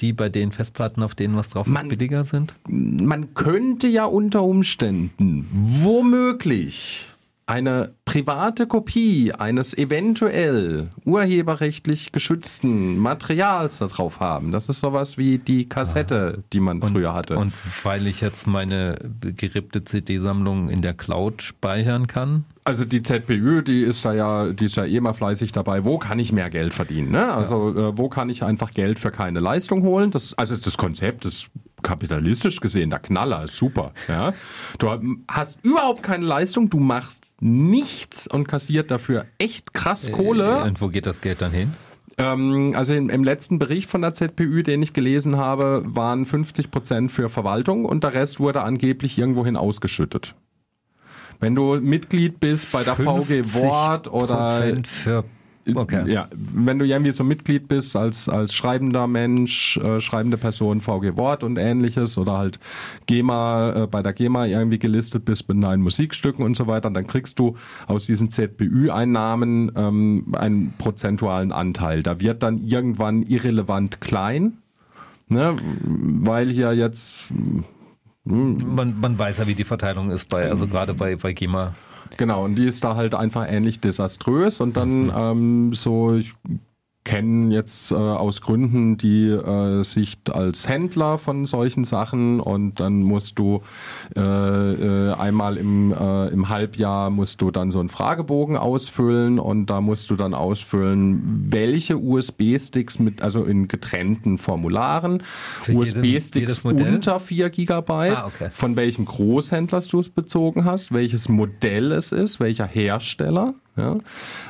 die bei den Festplatten, auf denen was drauf man, ist, billiger sind? Man könnte ja unter Umständen womöglich eine private Kopie eines eventuell urheberrechtlich geschützten Materials darauf haben. Das ist sowas wie die Kassette, die man und, früher hatte. Und weil ich jetzt meine gerippte CD-Sammlung in der Cloud speichern kann? Also die ZPÜ, die ist da ja, die ist ja eh mal fleißig dabei. Wo kann ich mehr Geld verdienen? Ne? Also ja. äh, wo kann ich einfach Geld für keine Leistung holen? Das, also das Konzept ist kapitalistisch gesehen der Knaller, ist super. Ja? Du hast überhaupt keine Leistung, du machst nichts und kassiert dafür echt krass äh, Kohle. Und wo geht das Geld dann hin? Ähm, also im, im, letzten Bericht von der ZPÜ, den ich gelesen habe, waren 50 Prozent für Verwaltung und der Rest wurde angeblich irgendwohin ausgeschüttet. Wenn du Mitglied bist bei der VG Wort oder für Okay. Ja, wenn du irgendwie so Mitglied bist als, als schreibender Mensch, äh, schreibende Person, VG Wort und ähnliches oder halt GEMA, äh, bei der GEMA irgendwie gelistet bist mit neuen Musikstücken und so weiter, dann kriegst du aus diesen ZBÜ-Einnahmen ähm, einen prozentualen Anteil. Da wird dann irgendwann irrelevant klein, ne, weil hier jetzt hm, man, man weiß ja, wie die Verteilung ist bei, also gerade bei, bei GEMA. Genau, und die ist da halt einfach ähnlich desaströs und dann mhm. ähm, so, ich kennen jetzt äh, aus Gründen die äh, Sicht als Händler von solchen Sachen und dann musst du äh, äh, einmal im, äh, im Halbjahr musst du dann so einen Fragebogen ausfüllen und da musst du dann ausfüllen, welche USB-Sticks mit, also in getrennten Formularen, USB-Sticks unter 4 Gigabyte, ah, okay. von welchem Großhändler du es bezogen hast, welches Modell es ist, welcher Hersteller. Ja?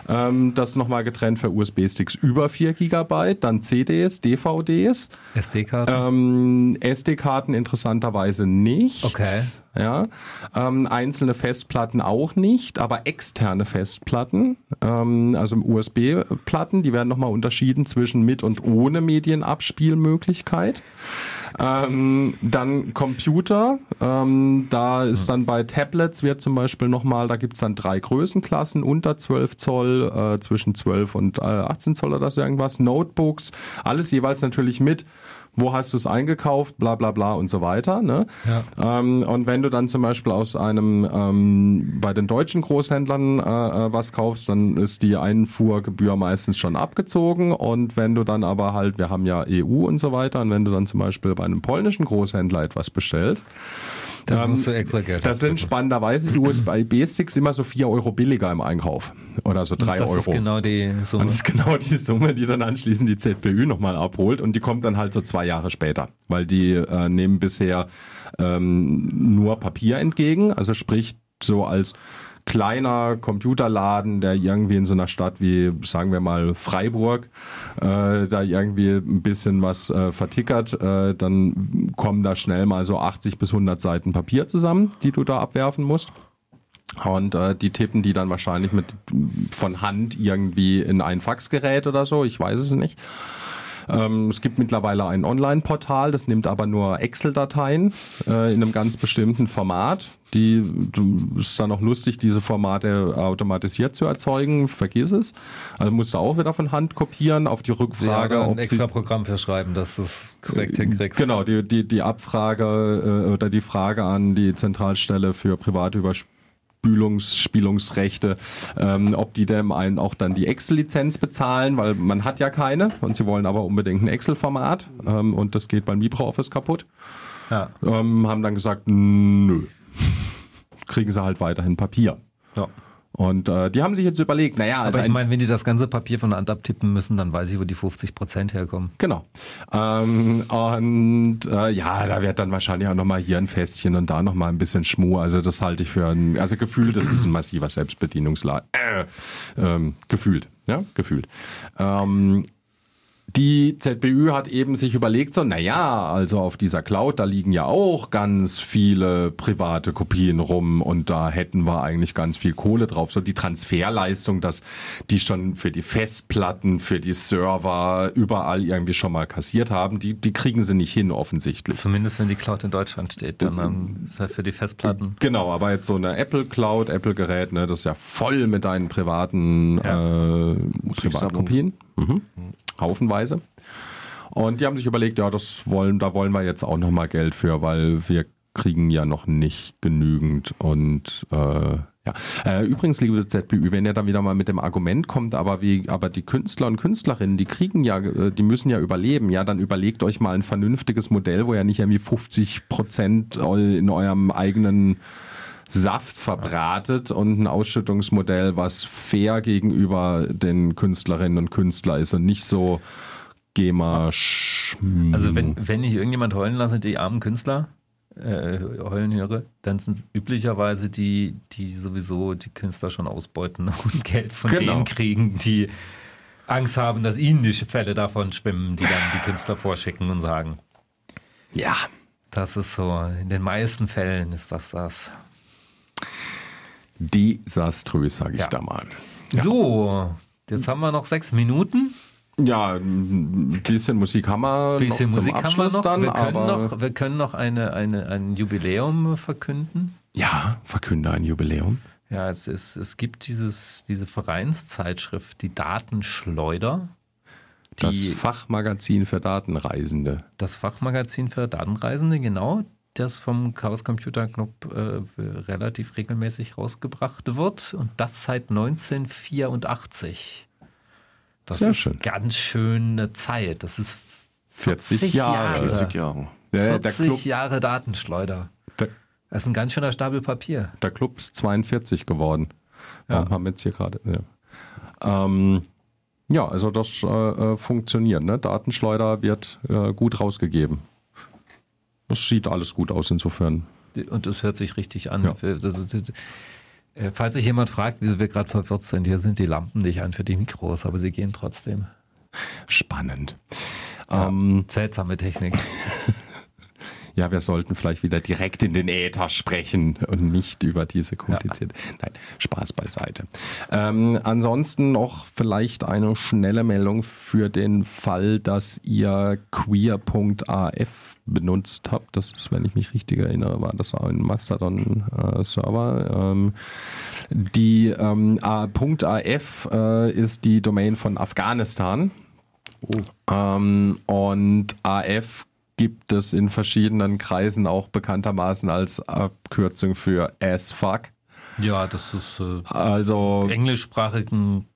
Ähm, das nochmal getrennt für USB-Sticks über 4 GB, dann CDs, DVDs. SD-Karten? Ähm, SD-Karten interessanterweise nicht. Okay. Ja, ähm, einzelne Festplatten auch nicht, aber externe Festplatten, ähm, also USB-Platten, die werden nochmal unterschieden zwischen mit und ohne Medienabspielmöglichkeit. Ähm, dann Computer, ähm, da ist dann bei Tablets wird zum Beispiel nochmal, da gibt's dann drei Größenklassen, unter 12 Zoll, äh, zwischen 12 und äh, 18 Zoll oder so irgendwas, Notebooks, alles jeweils natürlich mit wo hast du es eingekauft, bla bla bla und so weiter. Ne? Ja. Ähm, und wenn du dann zum Beispiel aus einem ähm, bei den deutschen Großhändlern äh, äh, was kaufst, dann ist die Einfuhrgebühr meistens schon abgezogen. Und wenn du dann aber halt, wir haben ja EU und so weiter, und wenn du dann zum Beispiel bei einem polnischen Großhändler etwas bestellst, Da musst du extra Geld Das sind spannenderweise die USB-Sticks immer so 4 Euro billiger im Einkauf. Oder so 3 das Euro. ist genau die Summe. Und das ist genau die Summe, die dann anschließend die ZPÜ nochmal abholt und die kommt dann halt so zwei Jahre später, weil die äh, nehmen bisher ähm, nur Papier entgegen, also sprich so als kleiner Computerladen, der irgendwie in so einer Stadt wie, sagen wir mal, Freiburg, äh, da irgendwie ein bisschen was äh, vertickert, äh, dann kommen da schnell mal so 80 bis 100 Seiten Papier zusammen, die du da abwerfen musst. Und äh, die tippen die dann wahrscheinlich mit von Hand irgendwie in ein Faxgerät oder so, ich weiß es nicht. Ähm, es gibt mittlerweile ein Online-Portal, das nimmt aber nur Excel-Dateien äh, in einem ganz bestimmten Format. Die ist dann auch lustig, diese Formate automatisiert zu erzeugen. Vergiss es. Also musst du auch wieder von Hand kopieren auf die Rückfrage, ja, ein extra Programm für schreiben, dass du es korrekt hinkriegst. Genau, die, die, die Abfrage äh, oder die Frage an die Zentralstelle für private Überspülungs Spielungsrechte, ähm, ob die dem einen auch dann die Excel-Lizenz bezahlen, weil man hat ja keine und sie wollen aber unbedingt ein Excel-Format ähm, und das geht beim LibreOffice kaputt. Ja. Ähm, haben dann gesagt, nö, kriegen sie halt weiterhin Papier. Ja. Und äh, die haben sich jetzt überlegt, naja, also Aber ich ein- meine, wenn die das ganze Papier von der Hand abtippen müssen, dann weiß ich, wo die 50 Prozent herkommen. Genau. Ähm, und äh, ja, da wird dann wahrscheinlich auch nochmal hier ein Festchen und da nochmal ein bisschen Schmuh. Also das halte ich für ein, also gefühlt, das ist ein massiver Selbstbedienungsladen. Äh, ähm, gefühlt, ja, gefühlt. Ähm, die ZBÜ hat eben sich überlegt, so, naja, also auf dieser Cloud, da liegen ja auch ganz viele private Kopien rum und da hätten wir eigentlich ganz viel Kohle drauf. So die Transferleistung, dass die schon für die Festplatten, für die Server überall irgendwie schon mal kassiert haben, die, die kriegen sie nicht hin offensichtlich. Zumindest wenn die Cloud in Deutschland steht, dann ähm, ist halt für die Festplatten. Genau, aber jetzt so eine Apple Cloud, Apple Gerät, ne, das ist ja voll mit deinen privaten Ja. äh, Privatkopien. Mhm. Haufenweise. Und die haben sich überlegt, ja, das wollen, da wollen wir jetzt auch nochmal Geld für, weil wir kriegen ja noch nicht genügend und äh, ja. Äh, übrigens, liebe ZBÜ, wenn ihr dann wieder mal mit dem Argument kommt, aber wie, aber die Künstler und Künstlerinnen, die kriegen ja, äh, die müssen ja überleben, ja, dann überlegt euch mal ein vernünftiges Modell, wo ihr nicht irgendwie 50 Prozent in eurem eigenen Saft verbratet und ein Ausschüttungsmodell, was fair gegenüber den Künstlerinnen und Künstlern ist und nicht so GEMA. Also wenn, wenn ich irgendjemand heulen lasse, die armen Künstler äh, heulen höre, dann sind es üblicherweise die, die sowieso die Künstler schon ausbeuten und Geld von Genau. denen kriegen, die Angst haben, dass ihnen die Fälle davon schwimmen, die dann die Künstler vorschicken und sagen. ja, Das ist so, in den meisten Fällen ist das das. Desaströs, sage ich Ja. da mal. So, jetzt haben wir noch sechs Minuten. Ja, ein bisschen Musik haben wir Ein bisschen noch zum Musik haben wir noch. dann, wir können noch, wir können noch eine, eine, ein Jubiläum verkünden. ja, verkünde ein Jubiläum. Ja, es, ist, es gibt dieses, diese Vereinszeitschrift, die Datenschleuder, Das die, Fachmagazin für Datenreisende. das Fachmagazin für Datenreisende, genau, das vom Chaos Computer Club äh, relativ regelmäßig rausgebracht wird und das seit 1984. Das Sehr ist schön. ganz schöne Zeit. Das ist 40 40 Jahre. Jahre. 40 Jahre. Ja, der, 40 Club, Jahre Datenschleuder. der, Das ist ein ganz schöner Stapel Papier. der Club ist 42 geworden. Warum Ja. haben wir jetzt hier gerade. Ja. Ähm, ja, also das äh, äh, funktioniert. Ne? Datenschleuder wird äh, gut rausgegeben. Das sieht alles gut aus insofern. Und es hört sich richtig an. Ja. Das, das, das, äh, falls sich jemand fragt, wieso wir gerade verwirrt sind, hier sind die Lampen nicht an für die Mikros, aber sie gehen trotzdem. Spannend. Ähm, Seltsame Technik. ja, wir sollten vielleicht wieder direkt in den Äther sprechen und nicht über diese komplizierte. Nein, Spaß beiseite. Ähm, ansonsten noch vielleicht eine schnelle Meldung für den Fall, dass ihr queer.af benutzt habt. Das ist, wenn ich mich richtig erinnere, war das ein Mastodon-Server. ähm, die ähm, .af äh, ist die Domain von Afghanistan. Ähm, und AF gibt es in verschiedenen Kreisen auch bekanntermaßen als Abkürzung für as fuck. ja, das ist äh, Also englischsprachigen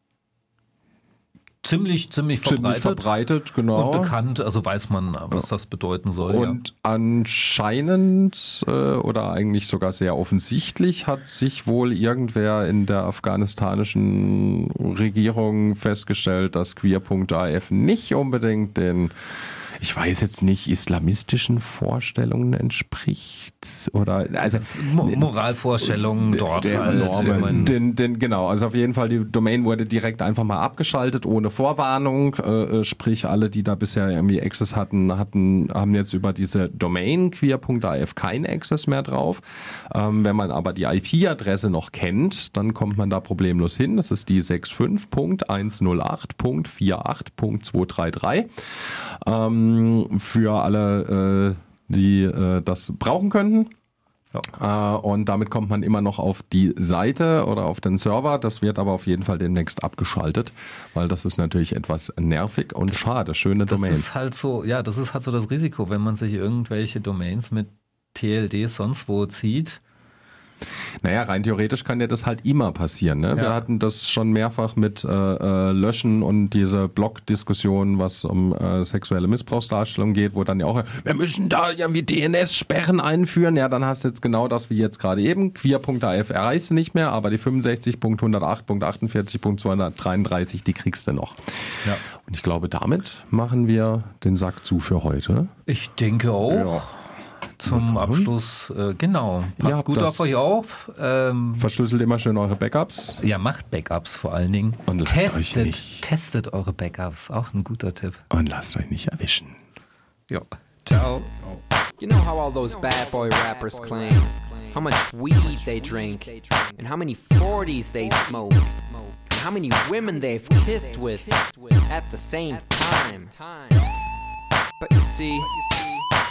ziemlich, ziemlich verbreitet. Ziemlich verbreitet, genau. Und bekannt, also weiß man, was das bedeuten soll. Und ja. anscheinend äh, oder eigentlich sogar sehr offensichtlich hat sich wohl irgendwer in der afghanistanischen Regierung festgestellt, dass Queer.af nicht unbedingt den ich weiß jetzt nicht, islamistischen Vorstellungen entspricht oder also Mo Moralvorstellungen dort der als Normen. Den, den, genau, also auf jeden Fall die Domain wurde direkt einfach mal abgeschaltet ohne Vorwarnung, äh, äh sprich alle, die da bisher irgendwie Access hatten, hatten haben jetzt über diese Domain queer.af keinen Access mehr drauf. Ähm, wenn man aber die IP-Adresse noch kennt, dann kommt man da problemlos hin. Das ist die 65.108.48.233. Ähm, für alle, äh, die äh, das brauchen könnten. Ja. Äh, und damit kommt man immer noch auf die Seite oder auf den Server. Das wird aber auf jeden Fall demnächst abgeschaltet, weil das ist natürlich etwas nervig und das, schade. Schöne Domain. Das ist halt so, ja, das ist halt so das Risiko, wenn man sich irgendwelche Domains mit TLD sonst wo zieht naja, rein theoretisch kann ja das halt immer passieren. Ne? Ja. Wir hatten das schon mehrfach mit äh, äh, Löschen und diese Blog-Diskussion, was um äh, sexuelle Missbrauchsdarstellung geht, wo dann ja auch, wir müssen da irgendwie DNS-Sperren einführen. Ja, dann hast du jetzt genau das wie jetzt gerade eben. Queer.af erreichst du nicht mehr, aber die 65.108.48.233, die kriegst du noch. Ja. Und ich glaube, damit machen wir den Sack zu für heute. Ich denke auch. Ja zum Abschluss, äh, genau. Passt gut auf euch auf. Ähm, Verschlüsselt immer schön eure Backups. Ja, macht Backups vor allen Dingen. Und lasst testet, euch nicht. Testet eure Backups, auch ein guter Tipp. Und lasst euch nicht erwischen. Ja. Ciao. You know how all those bad boy rappers claim how much weed they drink and how many 40s they smoke and how many women they've kissed with at the same time. But you see,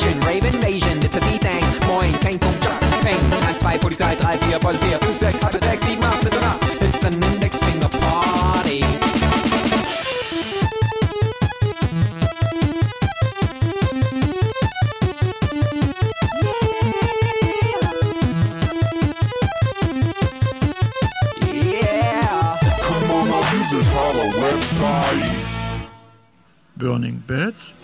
Rave invasion, it's a V-Thing. Moin, Peng, Pum, Jump, Peng. 1, 2, Polizei, 3, 4, Polizei, 5, 6, halbe 6, 7, 8, bitte nach. It's an Index Finger Party. Yeah. Come on, now use this hollow website. Burning Beds